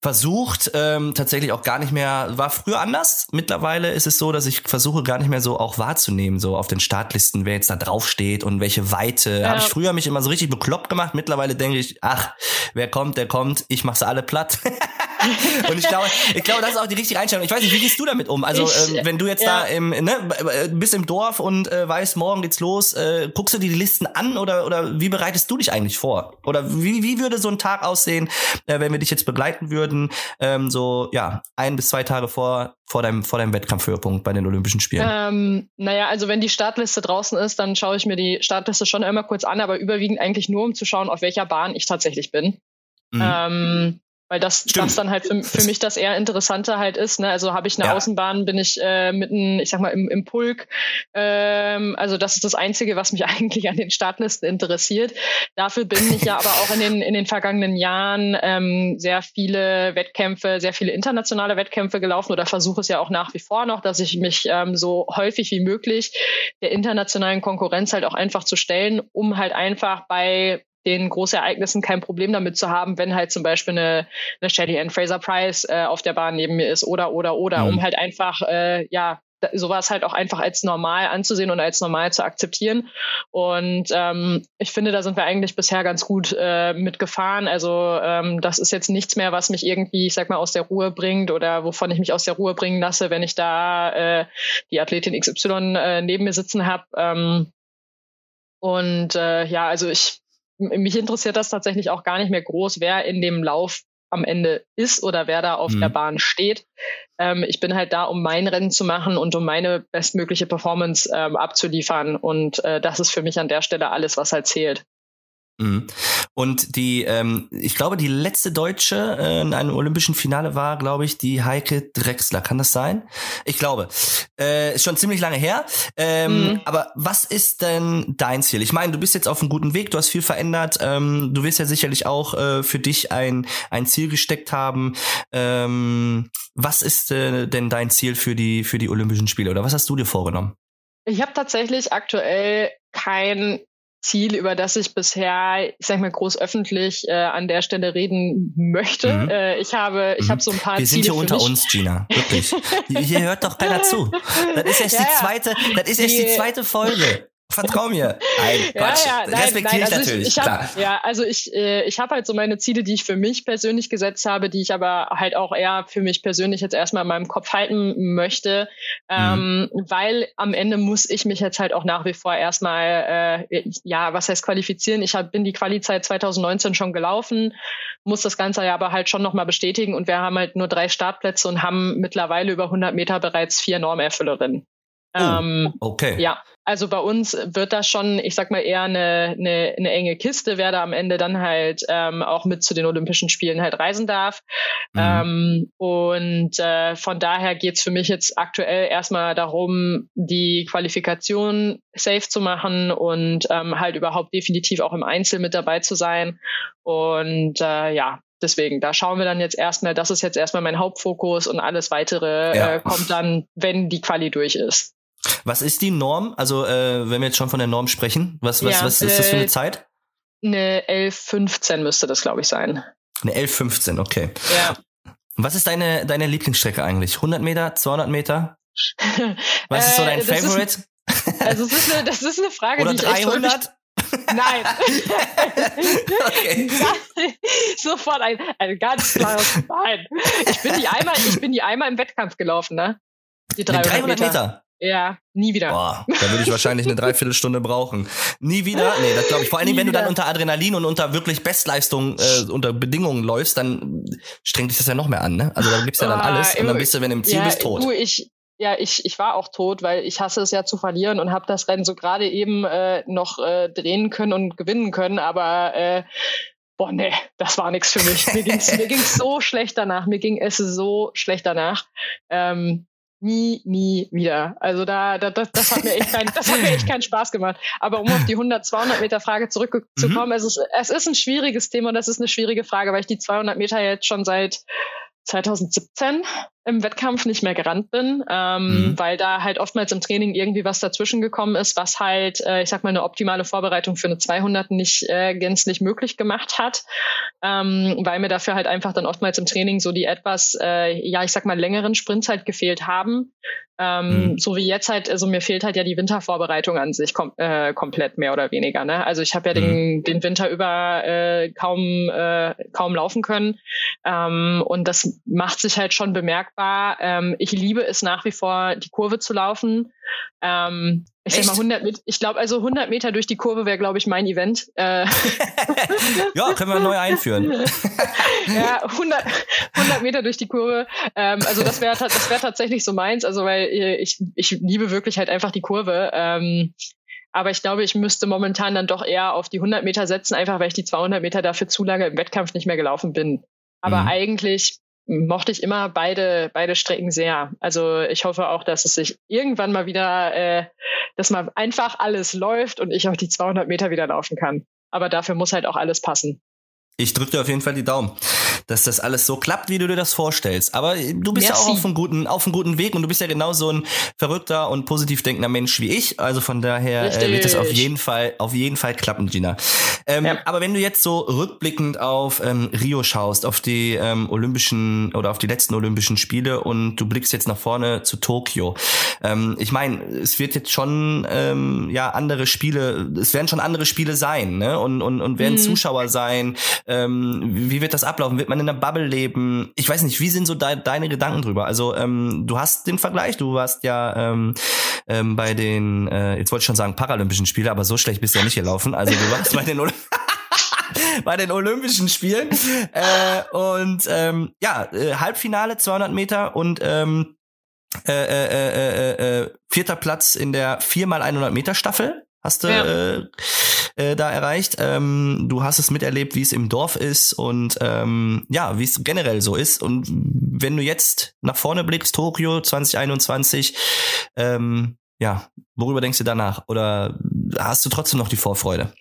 versucht ähm, tatsächlich auch gar nicht mehr, war früher anders. Mittlerweile ist es so, dass ich versuche gar nicht mehr so auch wahrzunehmen, so auf den Startlisten, wer jetzt da drauf steht und welche Weite. Ja. Habe ich früher mich immer so richtig bekloppt gemacht. Mittlerweile denke ich, ach, wer kommt, der kommt, ich mache sie alle platt. (laughs) (laughs) und ich glaube, ich glaube, das ist auch die richtige Einstellung. Ich weiß nicht, wie gehst du damit um? Also, ich, ähm, wenn du jetzt ja. da im, ne, bist im Dorf und äh, weißt, morgen geht's los, äh, guckst du dir die Listen an oder, oder wie bereitest du dich eigentlich vor? Oder wie, wie würde so ein Tag aussehen, äh, wenn wir dich jetzt begleiten würden? ähm, so ja, ein bis zwei Tage vor, vor deinem, vor deinem Wettkampfhöhepunkt bei den Olympischen Spielen? Ähm, naja, also wenn die Startliste draußen ist, dann schaue ich mir die Startliste schon immer kurz an, aber überwiegend eigentlich nur, um zu schauen, auf welcher Bahn ich tatsächlich bin. Mhm. Ähm, weil das, das dann halt für, für mich das eher Interessante halt ist. Ne? Also habe ich eine ja. Außenbahn, bin ich äh, mitten, ich sag mal, im, im Pulk. Ähm, also das ist das Einzige, was mich (laughs) eigentlich an den Startlisten interessiert. Dafür bin ich ja aber auch in den, in den vergangenen Jahren ähm, sehr viele Wettkämpfe, sehr viele internationale Wettkämpfe gelaufen oder versuche es ja auch nach wie vor noch, dass ich mich ähm, so häufig wie möglich der internationalen Konkurrenz halt auch einfach zu stellen, um halt einfach bei den Großereignissen kein Problem damit zu haben, wenn halt zum Beispiel eine, eine Shelly Ann Fraser Price äh, auf der Bahn neben mir ist oder oder oder, mhm. um halt einfach äh, ja sowas halt auch einfach als normal anzusehen und als normal zu akzeptieren. Und ähm, ich finde, da sind wir eigentlich bisher ganz gut äh, mitgefahren. Also ähm, das ist jetzt nichts mehr, was mich irgendwie, ich sag mal, aus der Ruhe bringt oder wovon ich mich aus der Ruhe bringen lasse, wenn ich da äh, die Athletin XY äh, neben mir sitzen habe. Ähm, und äh, ja, also ich mich interessiert das tatsächlich auch gar nicht mehr groß, wer in dem Lauf am Ende ist oder wer da auf mhm. der Bahn steht. Ähm, ich bin halt da, um mein Rennen zu machen und um meine bestmögliche Performance ähm, abzuliefern. Und äh, das ist für mich an der Stelle alles, was halt zählt. Mhm. Und die, ähm, ich glaube, die letzte Deutsche äh, in einem olympischen Finale war, glaube ich, die Heike Drexler. Kann das sein? Ich glaube. Äh, ist schon ziemlich lange her. Ähm, mhm. Aber was ist denn dein Ziel? Ich meine, du bist jetzt auf einem guten Weg, du hast viel verändert. Ähm, du wirst ja sicherlich auch äh, für dich ein, ein Ziel gesteckt haben. Ähm, was ist äh, denn dein Ziel für die, für die Olympischen Spiele oder was hast du dir vorgenommen? Ich habe tatsächlich aktuell kein Ziel, über das ich bisher, ich sag mal, groß öffentlich äh, an der Stelle reden möchte. Mhm. Äh, ich habe, ich mhm. habe so ein paar Wir Ziele sind hier unter uns, Gina. Wirklich. (laughs) hier hört doch keiner zu. Das ist erst ja, die zweite, das ist erst die zweite Folge. Vertrau mir. Nein, Quatsch. Ja, ja, nein, Respektiere ich also natürlich, ich, ich hab, klar. Ja, also ich, äh, ich habe halt so meine Ziele, die ich für mich persönlich gesetzt habe, die ich aber halt auch eher für mich persönlich jetzt erstmal in meinem Kopf halten möchte, ähm, mhm. weil am Ende muss ich mich jetzt halt auch nach wie vor erstmal, äh, ja, was heißt qualifizieren? Ich hab, bin die Quali-Zeit 2019 schon gelaufen, muss das Ganze ja aber halt schon nochmal bestätigen und wir haben halt nur drei Startplätze und haben mittlerweile über 100 Meter bereits vier Normerfüllerinnen. Oh, ähm, okay. Ja, also bei uns wird das schon, ich sag mal, eher eine, eine, eine enge Kiste, wer da am Ende dann halt ähm, auch mit zu den Olympischen Spielen halt reisen darf. Mhm. Ähm, und äh, von daher geht's für mich jetzt aktuell erstmal darum, die Qualifikation safe zu machen und ähm, halt überhaupt definitiv auch im Einzel mit dabei zu sein. Und äh, ja, deswegen, da schauen wir dann jetzt erstmal, das ist jetzt erstmal mein Hauptfokus und alles weitere ja. äh, kommt dann, wenn die Quali durch ist. Was ist die Norm? Also, äh, wenn wir jetzt schon von der Norm sprechen, was, was, ja, was ist das für eine äh, Zeit? Eine 11.15 müsste das, glaube ich, sein. Eine 11.15, okay. Ja. Was ist deine, deine Lieblingsstrecke eigentlich? 100 Meter, 200 Meter? Was ist so dein äh, Favorite? Ist, also, das ist eine, das ist eine Frage, Oder die 300? Nein. okay. (laughs) Sofort ein, ein ganz klares Nein. Ich bin die einmal, ich bin die einmal im Wettkampf gelaufen, ne? Die 300, 300 Meter. Meter. Ja, nie wieder. Boah, da würde ich wahrscheinlich eine (laughs) Dreiviertelstunde brauchen. Nie wieder? Nee, das glaube ich. Vor allen Dingen, wenn du dann unter Adrenalin und unter wirklich Bestleistung, äh, unter Bedingungen läufst, dann strengt dich das ja noch mehr an, ne? Also da gibst du ja dann alles und dann bist du, wenn du im Ziel ja, bist, tot. Du, ich, ja, ich, ich war auch tot, weil ich hasse es ja zu verlieren und habe das Rennen so gerade eben äh, noch äh, drehen können und gewinnen können, aber äh, boah, nee, das war nichts für mich. Mir ging's, mir (laughs) ging's so schlecht danach. Mir ging es so schlecht danach. Ähm, nie, nie wieder. Also da, da das, das hat mir echt keinen, das hat mir echt keinen Spaß gemacht. Aber um auf die 100, 200 Meter Frage zurückzukommen, mhm. es ist, es ist ein schwieriges Thema und das ist eine schwierige Frage, weil ich die 200 Meter jetzt schon seit 2017 im Wettkampf nicht mehr gerannt bin, ähm, mhm. weil da halt oftmals im Training irgendwie was dazwischen gekommen ist, was halt, äh, ich sag mal, eine optimale Vorbereitung für eine 200 nicht äh, gänzlich möglich gemacht hat, ähm, weil mir dafür halt einfach dann oftmals im Training so die etwas, äh, ja, ich sag mal, längeren Sprints halt gefehlt haben. Ähm, mhm. So wie jetzt halt, also mir fehlt halt ja die Wintervorbereitung an sich kom äh, komplett mehr oder weniger. Ne? Also ich habe ja mhm. den, den Winter über äh, kaum äh, kaum laufen können ähm, und das macht sich halt schon bemerkbar. Ähm, ich liebe es nach wie vor, die Kurve zu laufen. Ähm, ich sag mal 100 Meter, ich glaube also 100 Meter durch die Kurve wäre glaube ich mein Event. Äh. (laughs) ja, können wir neu einführen. (laughs) ja, 100, 100 Meter durch die Kurve. Ähm, also das wäre das wäre tatsächlich so meins, also weil ich ich liebe wirklich halt einfach die Kurve. Ähm, aber ich glaube, ich müsste momentan dann doch eher auf die 100 Meter setzen, einfach weil ich die 200 Meter dafür zu lange im Wettkampf nicht mehr gelaufen bin. Aber mhm. eigentlich mochte ich immer beide, beide Strecken sehr. Also ich hoffe auch, dass es sich irgendwann mal wieder, äh, dass mal einfach alles läuft und ich auch die 200 Meter wieder laufen kann. Aber dafür muss halt auch alles passen. Ich drücke dir auf jeden Fall die Daumen, dass das alles so klappt, wie du dir das vorstellst. Aber du bist Merci. ja auch auf einem guten, auf einem guten Weg und du bist ja genau so ein verrückter und positiv denkender Mensch wie ich. Also von daher äh, wird das auf jeden Fall, auf jeden Fall klappen, Gina. Ähm, ja. Aber wenn du jetzt so rückblickend auf ähm, Rio schaust, auf die ähm, Olympischen oder auf die letzten Olympischen Spiele und du blickst jetzt nach vorne zu Tokio. Ähm, ich meine, es wird jetzt schon ähm, ja andere Spiele, es werden schon andere Spiele sein, ne? Und und, und werden mhm. Zuschauer sein. Ähm, wie wird das ablaufen? Wird man in einer Bubble leben? Ich weiß nicht. Wie sind so de deine Gedanken drüber? Also ähm, du hast den Vergleich. Du warst ja ähm, ähm, bei den, äh, jetzt wollte ich schon sagen Paralympischen Spiele, aber so schlecht bist du ja nicht gelaufen. Also du warst bei den (laughs) bei den Olympischen Spielen. Äh, und ähm, ja, äh, Halbfinale 200 Meter und ähm, äh, äh, äh, äh, äh vierter Platz in der 4x100 Meter Staffel hast du ja. äh, äh, da erreicht. Ähm, du hast es miterlebt, wie es im Dorf ist und ähm, ja, wie es generell so ist. Und wenn du jetzt nach vorne blickst, Tokio 2021, ähm, ja, worüber denkst du danach? Oder hast du trotzdem noch die Vorfreude?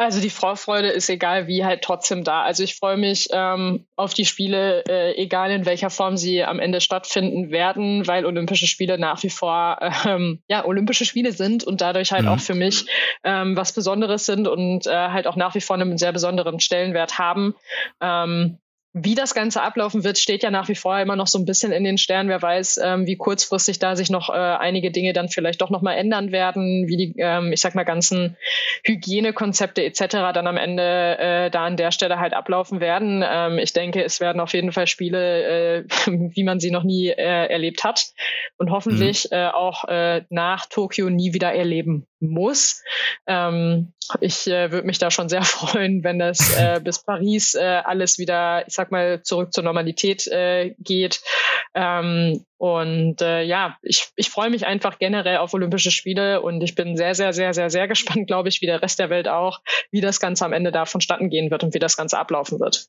Also die Vorfreude ist egal wie halt trotzdem da. Also ich freue mich ähm, auf die Spiele, äh, egal in welcher Form sie am Ende stattfinden werden, weil Olympische Spiele nach wie vor ähm, ja Olympische Spiele sind und dadurch halt mhm. auch für mich ähm, was Besonderes sind und äh, halt auch nach wie vor einen sehr besonderen Stellenwert haben. Ähm, wie das Ganze ablaufen wird, steht ja nach wie vor immer noch so ein bisschen in den Sternen. Wer weiß, ähm, wie kurzfristig da sich noch äh, einige Dinge dann vielleicht doch nochmal ändern werden, wie die, ähm, ich sag mal, ganzen Hygienekonzepte etc. dann am Ende äh, da an der Stelle halt ablaufen werden. Ähm, ich denke, es werden auf jeden Fall Spiele, äh, (laughs) wie man sie noch nie äh, erlebt hat und hoffentlich mhm. äh, auch äh, nach Tokio nie wieder erleben muss. Ähm, ich äh, würde mich da schon sehr (laughs) freuen, wenn das äh, bis Paris äh, alles wieder, ich sag mal, zurück zur Normalität äh, geht. Ähm, und äh, ja, ich, ich freue mich einfach generell auf Olympische Spiele und ich bin sehr, sehr, sehr, sehr, sehr gespannt, glaube ich, wie der Rest der Welt auch, wie das Ganze am Ende da vonstatten gehen wird und wie das Ganze ablaufen wird.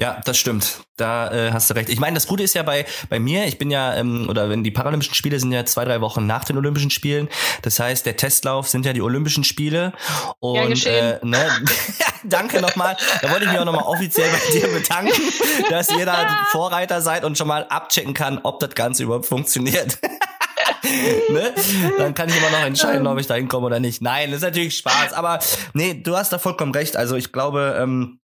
Ja, das stimmt. Da äh, hast du recht. Ich meine, das Gute ist ja bei bei mir, ich bin ja ähm, oder wenn die Paralympischen Spiele sind ja zwei drei Wochen nach den Olympischen Spielen. Das heißt, der Testlauf sind ja die Olympischen Spiele und äh, ne, (laughs) danke nochmal. Da wollte ich mich auch nochmal offiziell bei dir bedanken, dass ihr da Vorreiter seid und schon mal abchecken kann, ob das Ganze überhaupt funktioniert. (laughs) ne? Dann kann ich immer noch entscheiden, ob ich da hinkomme oder nicht. Nein, das ist natürlich Spaß. Aber nee, du hast da vollkommen recht. Also ich glaube, ähm,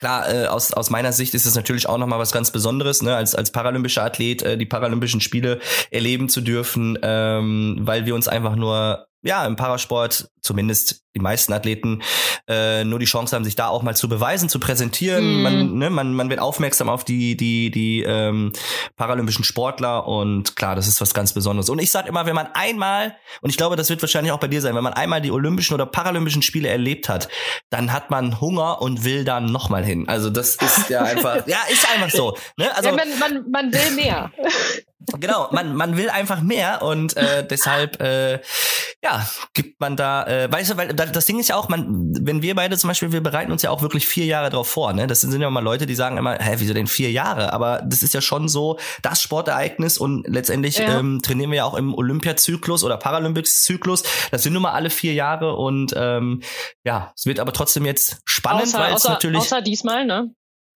Klar, äh, aus, aus meiner Sicht ist es natürlich auch nochmal was ganz Besonderes, ne, als, als paralympischer Athlet äh, die Paralympischen Spiele erleben zu dürfen, ähm, weil wir uns einfach nur ja, im Parasport, zumindest die meisten Athleten, äh, nur die Chance haben, sich da auch mal zu beweisen, zu präsentieren. Mm. Man, ne, man, man wird aufmerksam auf die, die, die ähm, paralympischen Sportler und klar, das ist was ganz Besonderes. Und ich sage immer, wenn man einmal, und ich glaube, das wird wahrscheinlich auch bei dir sein, wenn man einmal die Olympischen oder Paralympischen Spiele erlebt hat, dann hat man Hunger und will da nochmal hin. Also das ist ja einfach, (laughs) ja, ist einfach so. Ne? Also, ja, man, man, man will mehr. (laughs) Genau, man, man will einfach mehr und äh, deshalb äh, ja, gibt man da, äh, weißt du, weil das Ding ist ja auch, man, wenn wir beide zum Beispiel, wir bereiten uns ja auch wirklich vier Jahre drauf vor, ne? Das sind ja mal Leute, die sagen immer, hä, wieso denn vier Jahre? Aber das ist ja schon so das Sportereignis und letztendlich ja. ähm, trainieren wir ja auch im Olympiazyklus oder Paralympics-Zyklus. Das sind nun mal alle vier Jahre und ähm, ja, es wird aber trotzdem jetzt spannend, weil es natürlich. Außer diesmal, ne?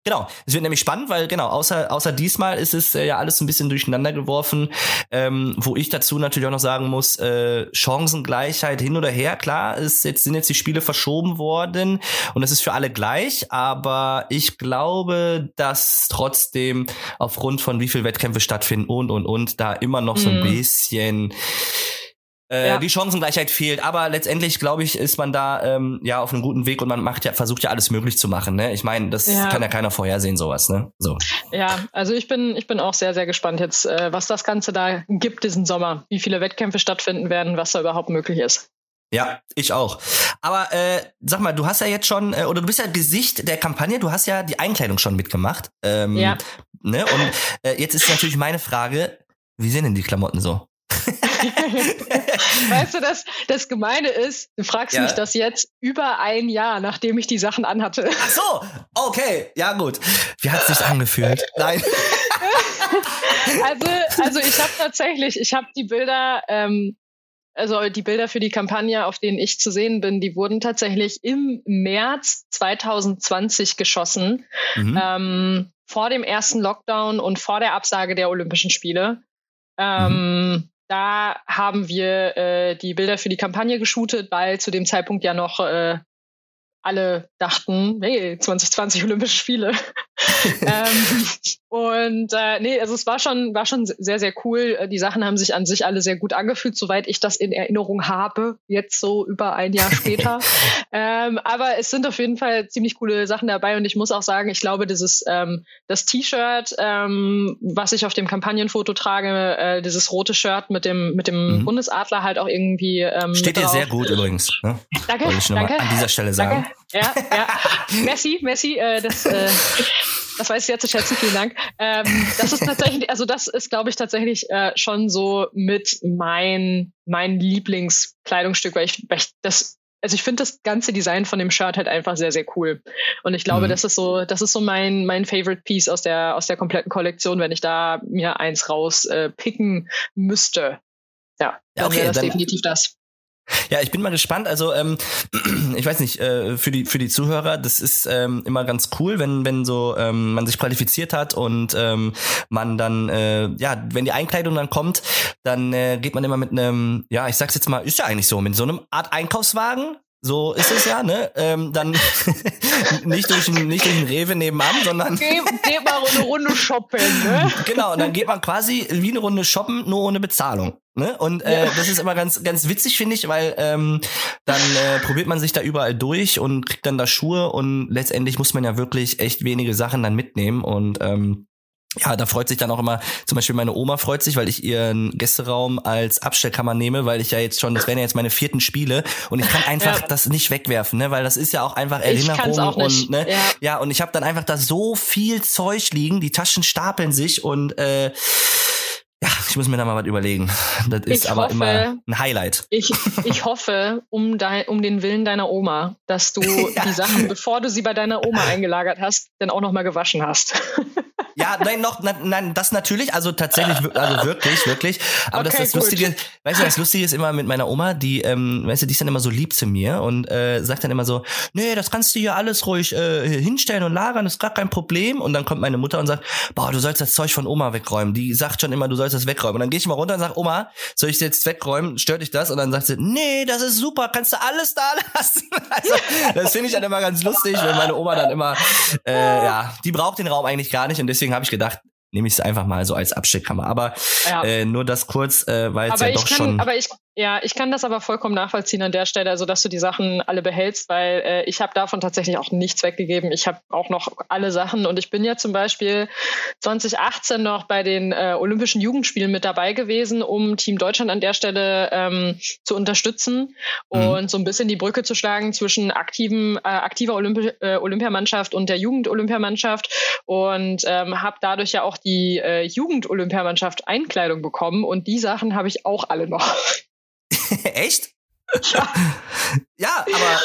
Genau, es wird nämlich spannend, weil genau, außer, außer diesmal ist es äh, ja alles ein bisschen durcheinander geworfen, ähm, wo ich dazu natürlich auch noch sagen muss, äh, Chancengleichheit hin oder her, klar, ist jetzt sind jetzt die Spiele verschoben worden und es ist für alle gleich, aber ich glaube, dass trotzdem aufgrund von wie viel Wettkämpfe stattfinden und und und da immer noch so ein mhm. bisschen äh, ja. die Chancengleichheit fehlt. Aber letztendlich, glaube ich, ist man da ähm, ja auf einem guten Weg und man macht ja, versucht ja alles möglich zu machen. Ne? Ich meine, das ja. kann ja keiner vorhersehen, sowas. Ne? So. Ja, also ich bin, ich bin auch sehr, sehr gespannt jetzt, äh, was das Ganze da gibt diesen Sommer, wie viele Wettkämpfe stattfinden werden, was da überhaupt möglich ist. Ja, ich auch. Aber äh, sag mal, du hast ja jetzt schon, äh, oder du bist ja Gesicht der Kampagne, du hast ja die Einkleidung schon mitgemacht. Ähm, ja. Ne? Und äh, jetzt ist natürlich meine Frage, wie sehen denn die Klamotten so? (laughs) (laughs) weißt du, das, das Gemeine ist, du fragst ja. mich das jetzt über ein Jahr, nachdem ich die Sachen anhatte. Ach so, okay, ja gut. Wie hat es sich angefühlt? Nein. (laughs) also, also ich habe tatsächlich, ich habe die Bilder, ähm, also die Bilder für die Kampagne, auf denen ich zu sehen bin, die wurden tatsächlich im März 2020 geschossen, mhm. ähm, vor dem ersten Lockdown und vor der Absage der Olympischen Spiele. Ähm, mhm. Da haben wir äh, die Bilder für die Kampagne geshootet, weil zu dem Zeitpunkt ja noch äh, alle dachten, hey, 2020 Olympische Spiele. (laughs) ähm, und äh, nee, also es war schon, war schon sehr, sehr cool. Die Sachen haben sich an sich alle sehr gut angefühlt, soweit ich das in Erinnerung habe, jetzt so über ein Jahr später. (laughs) ähm, aber es sind auf jeden Fall ziemlich coole Sachen dabei und ich muss auch sagen, ich glaube, dieses ähm, das T-Shirt, ähm, was ich auf dem Kampagnenfoto trage, äh, dieses rote Shirt mit dem mit dem mhm. Bundesadler halt auch irgendwie ähm, steht dir sehr gut übrigens. Ne? Danke, danke. an dieser Stelle sagen. Danke. Ja, ja. Messi, Messi, äh, das, äh, das weiß ich sehr zu schätzen. Vielen Dank. Ähm, das ist tatsächlich, also das ist, glaube ich, tatsächlich äh, schon so mit mein mein Lieblingskleidungsstück, weil ich, weil ich das also ich finde das ganze Design von dem Shirt halt einfach sehr, sehr cool. Und ich glaube, mhm. das ist so, das ist so mein, mein Favorite Piece aus der, aus der kompletten Kollektion, wenn ich da mir eins raus äh, picken müsste. Ja, ja okay, das dann, definitiv das. Ja, ich bin mal gespannt. Also ähm, (clears throat) ich weiß nicht äh, für die für die Zuhörer, das ist ähm, immer ganz cool, wenn wenn so ähm, man sich qualifiziert hat und ähm, man dann äh, ja, wenn die Einkleidung dann kommt, dann äh, geht man immer mit einem, ja, ich sag's jetzt mal, ist ja eigentlich so, mit so einem Art Einkaufswagen so ist es ja, ne? Ähm, dann (laughs) nicht durch ein, nicht durch ein Rewe nebenan, sondern. Geht, geht mal eine Runde shoppen, ne? (laughs) Genau, und dann geht man quasi wie eine Runde shoppen, nur ohne Bezahlung. Ne? Und äh, ja. das ist immer ganz, ganz witzig, finde ich, weil ähm, dann äh, probiert man sich da überall durch und kriegt dann da Schuhe und letztendlich muss man ja wirklich echt wenige Sachen dann mitnehmen und ähm, ja, da freut sich dann auch immer, zum Beispiel meine Oma freut sich, weil ich ihren Gästeraum als Abstellkammer nehme, weil ich ja jetzt schon, das wären ja jetzt meine vierten Spiele und ich kann (laughs) einfach ja. das nicht wegwerfen, ne, weil das ist ja auch einfach Erinnerung auch und ne, ja. ja, und ich habe dann einfach da so viel Zeug liegen, die Taschen stapeln sich und äh, ja, ich muss mir da mal was überlegen. Das ist ich aber hoffe, immer ein Highlight. Ich, ich hoffe, um, dein, um den Willen deiner Oma, dass du (laughs) ja. die Sachen, bevor du sie bei deiner Oma eingelagert hast, dann auch noch mal gewaschen hast. (laughs) Ja, nein, noch, nein, das natürlich, also tatsächlich, also wirklich, wirklich. Aber okay, das, das Lustige, weißt du, das Lustige ist immer mit meiner Oma, die, ähm, weißt du, die ist dann immer so lieb zu mir und äh, sagt dann immer so, nee, das kannst du hier alles ruhig äh, hinstellen und lagern, ist gar kein Problem. Und dann kommt meine Mutter und sagt, boah, du sollst das Zeug von Oma wegräumen. Die sagt schon immer, du sollst das wegräumen. Und dann gehe ich mal runter und sag, Oma, soll ich jetzt wegräumen? Stört dich das? Und dann sagt sie, nee, das ist super, kannst du alles da lassen. (laughs) Also, das finde ich dann immer ganz lustig, wenn meine Oma dann immer, äh, ja, die braucht den Raum eigentlich gar nicht und deswegen habe ich gedacht, nehme ich es einfach mal so als Absteckkammer. Aber ja. äh, nur das kurz, äh, weil es ja doch kann, schon. Aber ich, ja, ich kann das aber vollkommen nachvollziehen an der Stelle, also dass du die Sachen alle behältst, weil äh, ich habe davon tatsächlich auch nichts weggegeben. Ich habe auch noch alle Sachen und ich bin ja zum Beispiel 2018 noch bei den äh, Olympischen Jugendspielen mit dabei gewesen, um Team Deutschland an der Stelle ähm, zu unterstützen mhm. und so ein bisschen die Brücke zu schlagen zwischen aktiven, äh, aktiver Olympi äh, Olympiamannschaft und der Jugend-Olympiamannschaft und ähm, habe dadurch ja auch die äh, Jugend-Olympiamannschaft Einkleidung bekommen und die Sachen habe ich auch alle noch. (laughs) Echt? Ja. ja, aber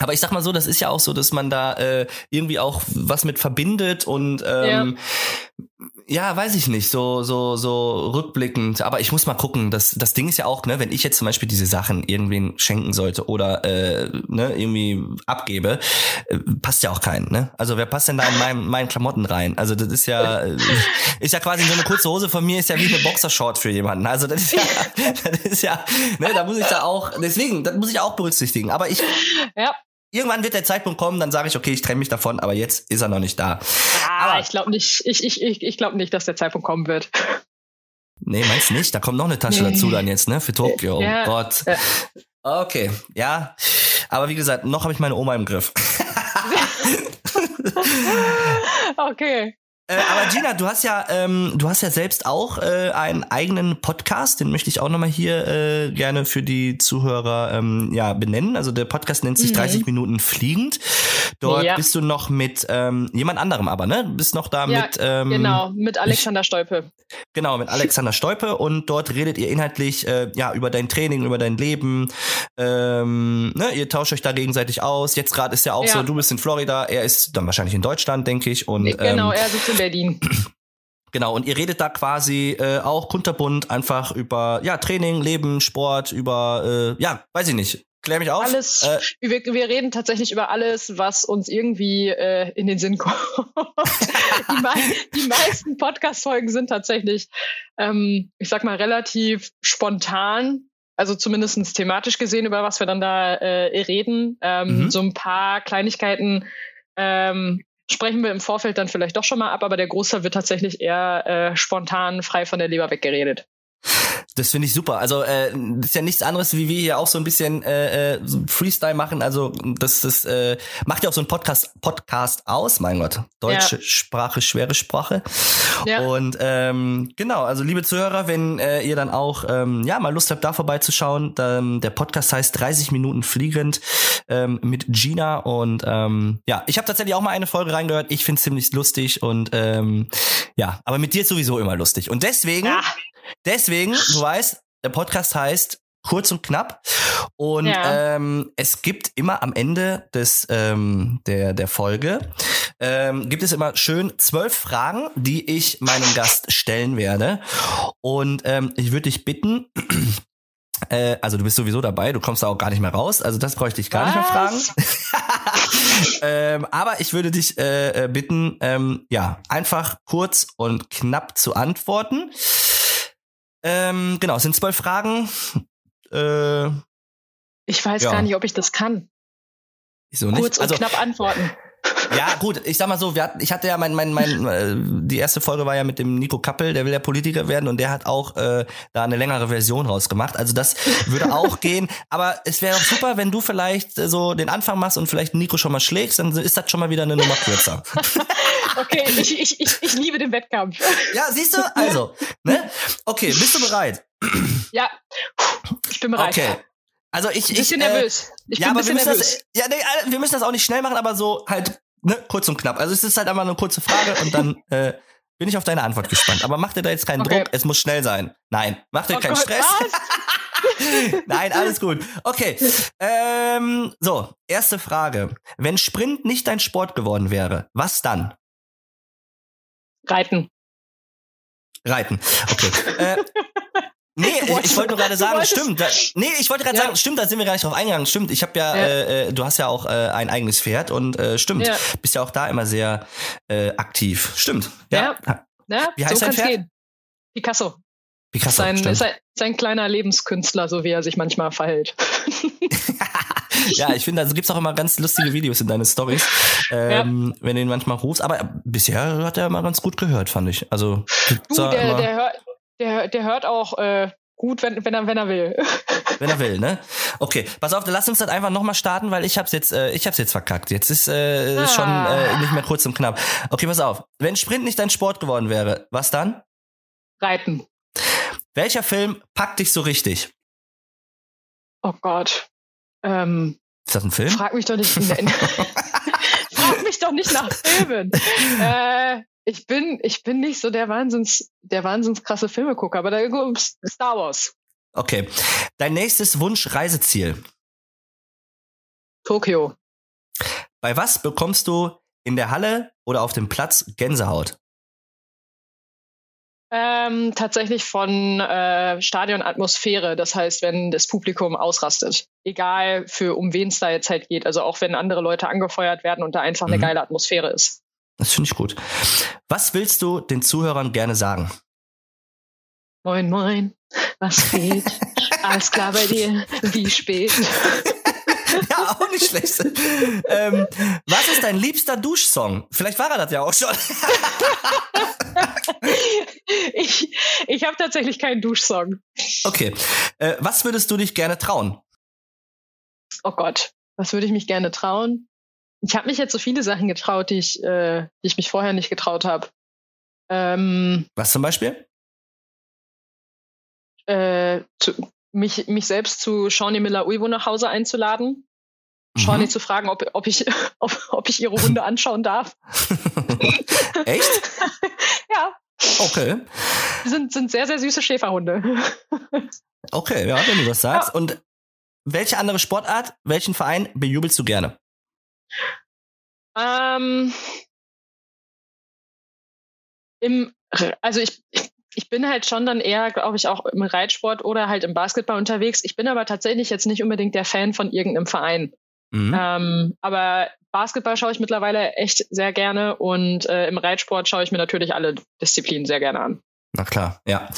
aber ich sag mal so, das ist ja auch so, dass man da äh, irgendwie auch was mit verbindet und ähm, ja. ja. weiß ich nicht, so so so rückblickend. Aber ich muss mal gucken. Das das Ding ist ja auch, ne, wenn ich jetzt zum Beispiel diese Sachen irgendwen schenken sollte oder äh, ne irgendwie abgebe, äh, passt ja auch keinen. Ne? Also wer passt denn da in meinen (laughs) meinen Klamotten rein? Also das ist ja äh, ist ja quasi so eine kurze Hose von mir ist ja wie eine Boxershort für jemanden. Also das ist ja (laughs) das ist ja, ne, da muss ich da auch deswegen, das muss ich auch berücksichtigen. Aber ich ja irgendwann wird der Zeitpunkt kommen, dann sage ich, okay, ich trenne mich davon, aber jetzt ist er noch nicht da. Ah, aber ich glaube nicht, ich, ich, ich, ich glaube nicht, dass der Zeitpunkt kommen wird. Nee, meinst du nicht? Da kommt noch eine Tasche nee. dazu dann jetzt, ne? Für Tokio. Oh ja. Gott. Okay, ja. Aber wie gesagt, noch habe ich meine Oma im Griff. (laughs) okay. Äh, aber Gina, du hast ja, ähm, du hast ja selbst auch äh, einen eigenen Podcast, den möchte ich auch nochmal hier äh, gerne für die Zuhörer ähm, ja benennen. Also der Podcast nennt sich mhm. 30 Minuten fliegend. Dort ja. bist du noch mit ähm, jemand anderem, aber ne? Du bist noch da ja, mit ähm, genau mit Alexander Stolpe. Genau mit Alexander Stolpe und dort redet ihr inhaltlich äh, ja über dein Training, über dein Leben. Ähm, ne? Ihr tauscht euch da gegenseitig aus. Jetzt gerade ist ja auch ja. so, du bist in Florida, er ist dann wahrscheinlich in Deutschland, denke ich. Und genau, ähm, er sitzt in Berlin. (clears throat) Genau, und ihr redet da quasi äh, auch kunterbunt einfach über ja Training, Leben, Sport, über äh, ja, weiß ich nicht. Klär mich auf. Alles. Äh, wir, wir reden tatsächlich über alles, was uns irgendwie äh, in den Sinn kommt. (laughs) die, mei die meisten Podcast-Folgen sind tatsächlich, ähm, ich sag mal, relativ spontan also zumindest thematisch gesehen, über was wir dann da äh, reden. Ähm, mhm. So ein paar Kleinigkeiten ähm, sprechen wir im Vorfeld dann vielleicht doch schon mal ab, aber der Großteil wird tatsächlich eher äh, spontan frei von der Leber weggeredet. Das finde ich super. Also äh, das ist ja nichts anderes, wie wir hier auch so ein bisschen äh, äh so Freestyle machen. Also das, das äh, macht ja auch so ein Podcast Podcast aus. Mein Gott, deutsche ja. Sprache, schwere Sprache. Ja. Und ähm, genau, also liebe Zuhörer, wenn äh, ihr dann auch ähm, ja mal Lust habt, da vorbeizuschauen, dann, der Podcast heißt 30 Minuten fliegend ähm, mit Gina und ähm, ja, ich habe tatsächlich auch mal eine Folge reingehört. Ich finde es ziemlich lustig und ähm, ja, aber mit dir ist sowieso immer lustig. Und deswegen ja. Deswegen, du weißt, der Podcast heißt kurz und knapp. Und ja. ähm, es gibt immer am Ende des ähm, der der Folge ähm, gibt es immer schön zwölf Fragen, die ich meinem Gast stellen werde. Und ähm, ich würde dich bitten. (clears throat) Äh, also du bist sowieso dabei, du kommst da auch gar nicht mehr raus, also das bräuchte ich gar Was? nicht mehr fragen. (laughs) ähm, aber ich würde dich äh, äh, bitten, ähm, ja, einfach kurz und knapp zu antworten. Ähm, genau, es sind zwölf Fragen. (laughs) Äh, ich weiß ja. gar nicht, ob ich das kann. Wieso nicht? Kurz und also, knapp antworten. Ja, gut, ich sag mal so, wir hatten, ich hatte ja mein, mein, mein, äh, die erste Folge war ja mit dem Nico Kappel, der will ja Politiker werden und der hat auch äh, da eine längere Version rausgemacht. Also das würde auch (laughs) gehen. Aber es wäre auch super, wenn du vielleicht äh, so den Anfang machst und vielleicht Nico schon mal schlägst, dann ist das schon mal wieder eine Nummer kürzer. (laughs) okay, ich, ich, ich, ich liebe den Wettkampf. Ja, siehst du? Also, ne? Okay, bist du bereit? Ja, ich bin bereit. Okay. Also ich, ich äh, nervös. Ich ja, bin aber wir müssen nervös. das, ja, nee, äh, wir müssen das auch nicht schnell machen, aber so halt ne, kurz und knapp. Also es ist halt einfach eine kurze Frage und dann (laughs) äh, bin ich auf deine Antwort gespannt. Aber mach dir da jetzt keinen okay. Druck, es muss schnell sein. Nein, mach dir oh keinen Gott, Stress. (laughs) (laughs) Nein, alles gut. Okay. Ähm, so, erste Frage. Wenn Sprint nicht dein Sport geworden wäre, was dann? Reiten. Reiten. Okay. äh, Nee, ich, ich wollte nur gerade (laughs) sagen, stimmt. Da, nee, ich wollte gerade ja. sagen, stimmt, da sind wir gar nicht drauf eingegangen. Stimmt, ich habe ja, ja. Äh, äh, du hast ja auch äh, ein eigenes Pferd und äh, stimmt, ja. bist ja auch da immer sehr äh, aktiv. Stimmt. Ja. ja. Wie heißt so dein Pferd? Gehen. Picasso. Picasso. Sein, ist ein, sein kleiner Lebenskünstler, so wie er sich manchmal verhält. (laughs) (laughs) ja, ich finde, also gibt's auch immer ganz lustige Videos in deine Stories, ähm, wenn du ihn manchmal rufst. Aber bisher hat er immer ganz gut gehört, fand ich. Also du, der, der, hört, der, der hört auch äh, gut, wenn, wenn, er, wenn er will. Wenn er will, ne? Okay, pass auf, lass uns das einfach nochmal starten, weil ich hab's jetzt, äh, ich hab's jetzt verkackt. Jetzt ist äh, ah. schon äh, nicht mehr kurz und knapp. Okay, pass auf. Wenn Sprint nicht dein Sport geworden wäre, was dann? Reiten. Welcher Film packt dich so richtig? Oh Gott. Ähm, ist das ein Film? Frag mich doch nicht. (laughs) frag mich doch nicht nach Filmen. äh, ich bin, ich bin nicht so der Wahnsinns, der wahnsinns krasse Filmegucker, aber da Star Wars. Okay. Dein nächstes Wunsch-Reiseziel? Tokio. Bei was bekommst du in der Halle oder auf dem Platz Gänsehaut? Ähm, tatsächlich von äh, Stadionatmosphäre. Das heißt, wenn das Publikum ausrastet. Egal für um wen es da jetzt halt geht. Also auch wenn andere Leute angefeuert werden und da einfach mhm. eine geile Atmosphäre ist. Das finde ich gut. Was willst du den Zuhörern gerne sagen? Moin, moin. Was geht? (laughs) Alles klar bei dir? Wie spät? ja, auch nicht schlecht. ähm, was ist dein liebster Duschsong? Vielleicht war er das ja auch schon. (laughs) ich ich habe tatsächlich keinen Duschsong. Okay. Äh, was würdest du dich gerne trauen? Oh Gott, was würde ich mich gerne trauen? Ich habe mich jetzt so viele Sachen getraut, die ich, äh, die ich mich vorher nicht getraut habe. Ähm, Was zum Beispiel? Äh, zu, mich, mich selbst zu Shawnee Miller Uivo nach Hause einzuladen. Mhm. Shawnee zu fragen, ob, ob, ich, (laughs) ob, ob ich ihre Hunde anschauen darf. (laughs) Echt? (laughs) ja. Okay. Sind, sind sehr, sehr süße Schäferhunde. okay, ja, wenn du das sagst. Ja. Und welche andere Sportart, welchen Verein bejubelst du gerne? Ähm, im, also ich, ich bin halt schon dann eher, glaube ich, auch im Reitsport oder halt im Basketball unterwegs. Ich bin aber tatsächlich jetzt nicht unbedingt der Fan von irgendeinem Verein. Mhm. Ähm, aber Basketball schaue ich mittlerweile echt sehr gerne und äh, im Reitsport schaue ich mir natürlich alle Disziplinen sehr gerne an. Na klar, ja.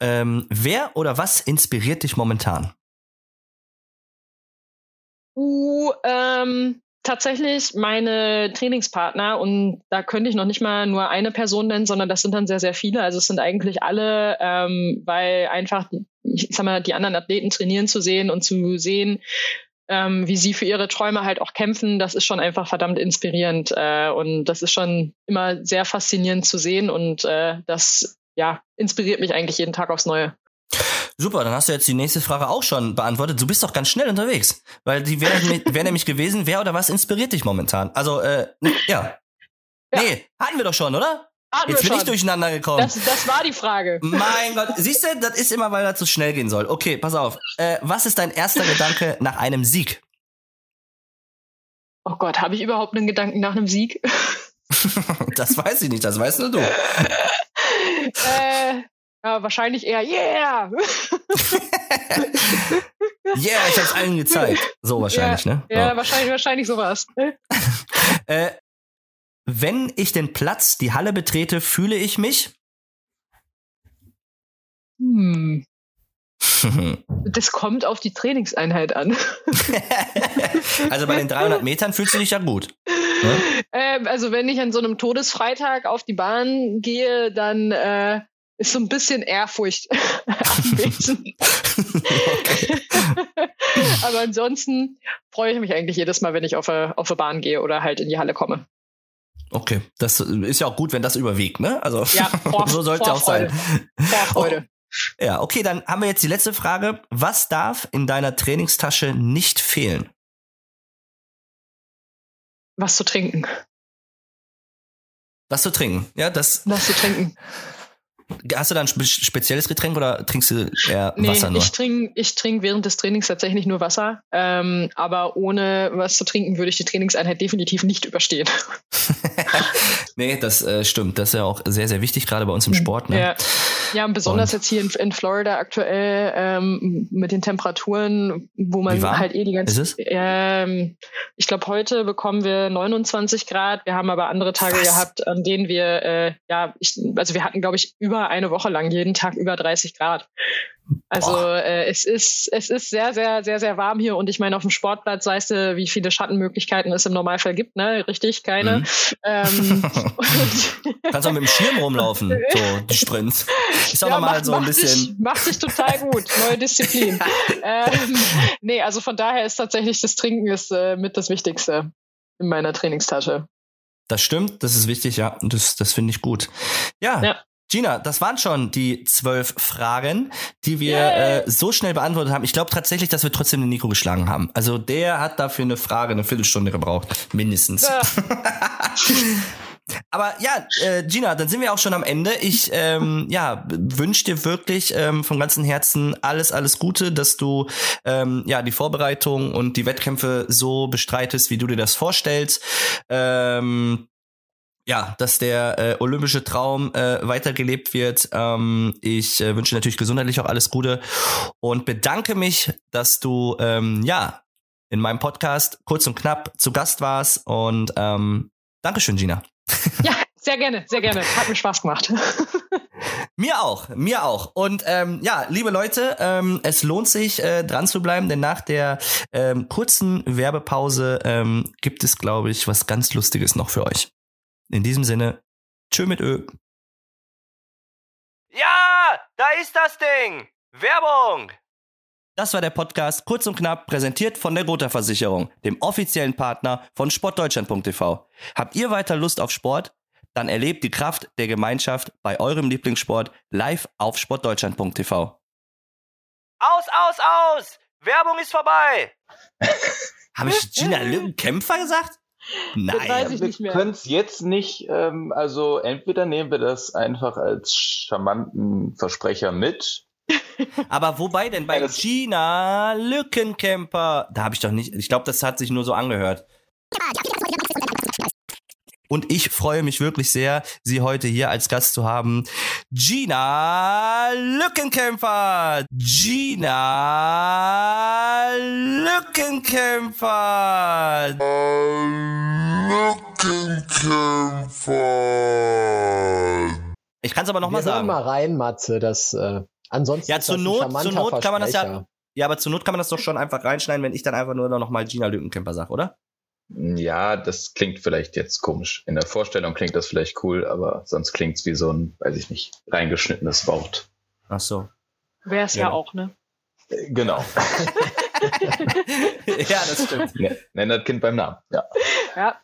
ähm, wer oder was inspiriert dich momentan? Uh, ähm, tatsächlich meine Trainingspartner und da könnte ich noch nicht mal nur eine Person nennen, sondern das sind dann sehr, sehr viele. Also es sind eigentlich alle, ähm, weil einfach, ich sag mal, die anderen Athleten trainieren zu sehen und zu sehen, ähm, wie sie für ihre Träume halt auch kämpfen, das ist schon einfach verdammt inspirierend. Äh, und das ist schon immer sehr faszinierend zu sehen und äh, das ja, inspiriert mich eigentlich jeden Tag aufs Neue. Super, dann hast du jetzt die nächste Frage auch schon beantwortet. Du bist doch ganz schnell unterwegs, weil die wäre wär nämlich gewesen, wer oder was inspiriert dich momentan? Also, äh, ja. ja. Nee, hatten wir doch schon, oder? Hatten Jetzt bin schon. ich durcheinander gekommen. Das, das war die Frage. Mein Gott, siehst du, das ist immer, weil das so schnell gehen soll. Okay, pass auf. Äh, was ist dein erster Gedanke nach einem Sieg? Oh Gott, habe ich überhaupt einen Gedanken nach einem Sieg? (laughs) das weiß ich nicht, das weißt nur du. (laughs) äh, ja, wahrscheinlich eher Yeah! (laughs) yeah, ich hab's allen gezeigt. So wahrscheinlich, ja, ne? Ja, ja, wahrscheinlich, wahrscheinlich sowas. (laughs) (laughs) äh, wenn ich den Platz, die Halle betrete, fühle ich mich? Hm. Das kommt auf die Trainingseinheit an. also bei den 300 Metern fühlst du dich ja gut. Ne? Ähm, also wenn ich an so einem Todesfreitag auf die Bahn gehe, dann äh, ist so ein bisschen Ehrfurcht (laughs) anwesend. (laughs) Aber ansonsten freue ich mich eigentlich jedes Mal, wenn ich auf eine, auf eine Bahn gehe oder halt in die Halle komme. Okay, das ist ja auch gut, wenn das überwiegt, ne? Also (laughs) ja, vor, so sollte es auch sein. Vorfreude. Oh, ja, okay, dann haben wir jetzt die letzte Frage. Was darf in deiner Trainingstasche nicht fehlen? Was zu trinken. Was zu trinken, ja, das. Was zu trinken. Hast du da ein spezielles Getränk oder trinkst du eher nee, Wasser nur? Ich trinke ich trink während des Trainings tatsächlich nur Wasser. Ähm, aber ohne was zu trinken würde ich die Trainingseinheit definitiv nicht überstehen. (laughs) nee, das äh, stimmt. Das ist ja auch sehr, sehr wichtig, gerade bei uns im Sport. Ne? Ja. ja, und besonders und jetzt hier in, in Florida aktuell ähm, mit den Temperaturen, wo man halt eh die ganze Ist es? Ähm, ich glaube, heute bekommen wir 29 Grad. Wir haben aber andere Tage was? gehabt, an denen wir, äh, ja, ich, also wir hatten, glaube ich, über eine Woche lang jeden Tag über 30 Grad. Also äh, es ist es ist sehr sehr sehr sehr warm hier und ich meine auf dem Sportplatz weißt du, wie viele Schattenmöglichkeiten es im Normalfall gibt, ne? Richtig, keine. Mhm. Ähm, (laughs) Kannst auch mit dem Schirm rumlaufen, (laughs) so die Sprints. Ist auch ja, nochmal so ein bisschen. Sich, macht sich total gut, neue Disziplin. (laughs) ähm, nee, also von daher ist tatsächlich das Trinken ist äh, mit das Wichtigste in meiner Trainingstasche. Das stimmt, das ist wichtig, ja. Und das, das finde ich gut. Ja, ja, Gina, das waren schon die zwölf Fragen, die wir äh, so schnell beantwortet haben. Ich glaube tatsächlich, dass wir trotzdem den Nico geschlagen haben. Also der hat dafür eine Frage eine Viertelstunde gebraucht, mindestens. Ja. (laughs) Aber ja, äh, Gina, dann sind wir auch schon am Ende. Ich ähm, ja, wünsche dir wirklich ähm, vom ganzen Herzen alles, alles Gute, dass du ähm, ja die Vorbereitung und die Wettkämpfe so bestreitest, wie du dir das vorstellst. Ähm, ja, dass der äh, olympische Traum äh, weitergelebt wird. Ähm, ich äh, wünsche natürlich gesundheitlich auch alles Gute und bedanke mich, dass du ähm, ja in meinem Podcast kurz und knapp zu Gast warst und ähm, Dankeschön, Gina. (laughs) Ja, sehr gerne, sehr gerne. Hat mir Spaß gemacht. (laughs) Mir auch, mir auch. Und ähm, ja, liebe Leute, ähm, es lohnt sich, äh, dran zu bleiben, denn nach der ähm, kurzen Werbepause ähm, gibt es, glaube ich, was ganz Lustiges noch für euch. In diesem Sinne, tschö mit Ö. Ja, da ist das Ding. Werbung. Das war der Podcast kurz und knapp präsentiert von der Gotha Versicherung, dem offiziellen Partner von sportdeutschland.tv. Habt ihr weiter Lust auf Sport? Dann erlebt die Kraft der Gemeinschaft bei eurem Lieblingssport live auf sportdeutschland.tv. Aus, aus, aus! Werbung ist vorbei! (laughs) Habe ich Gina Lückenkämpfer gesagt? Nein, das weiß ich nicht mehr. wir können es jetzt nicht, ähm, also entweder nehmen wir das einfach als charmanten Versprecher mit. (laughs) Aber wobei denn bei ja, Gina Lückenkämper? Da habe ich doch nicht, ich glaube, das hat sich nur so angehört. Und ich freue mich wirklich sehr, Sie heute hier als Gast zu haben. Gina Lückenkämpfer! Gina Lückenkämpfer! Lückenkämpfer! Ich kann es aber nochmal sagen. mal rein, Matze, das äh, Ansonsten ja, zur Not, zur Not kann man das ja. Ja, aber zur Not kann man das doch schon einfach reinschneiden, wenn ich dann einfach nur noch mal Gina Lückenkämper sage, oder? Ja, das klingt vielleicht jetzt komisch. In der Vorstellung klingt das vielleicht cool, aber sonst klingt es wie so ein, weiß ich nicht, reingeschnittenes Wort. Ach so. Wäre es ja. ja auch, ne? Äh, genau. (laughs) ja, das stimmt. Nenn das Kind beim Namen, ja. Ja,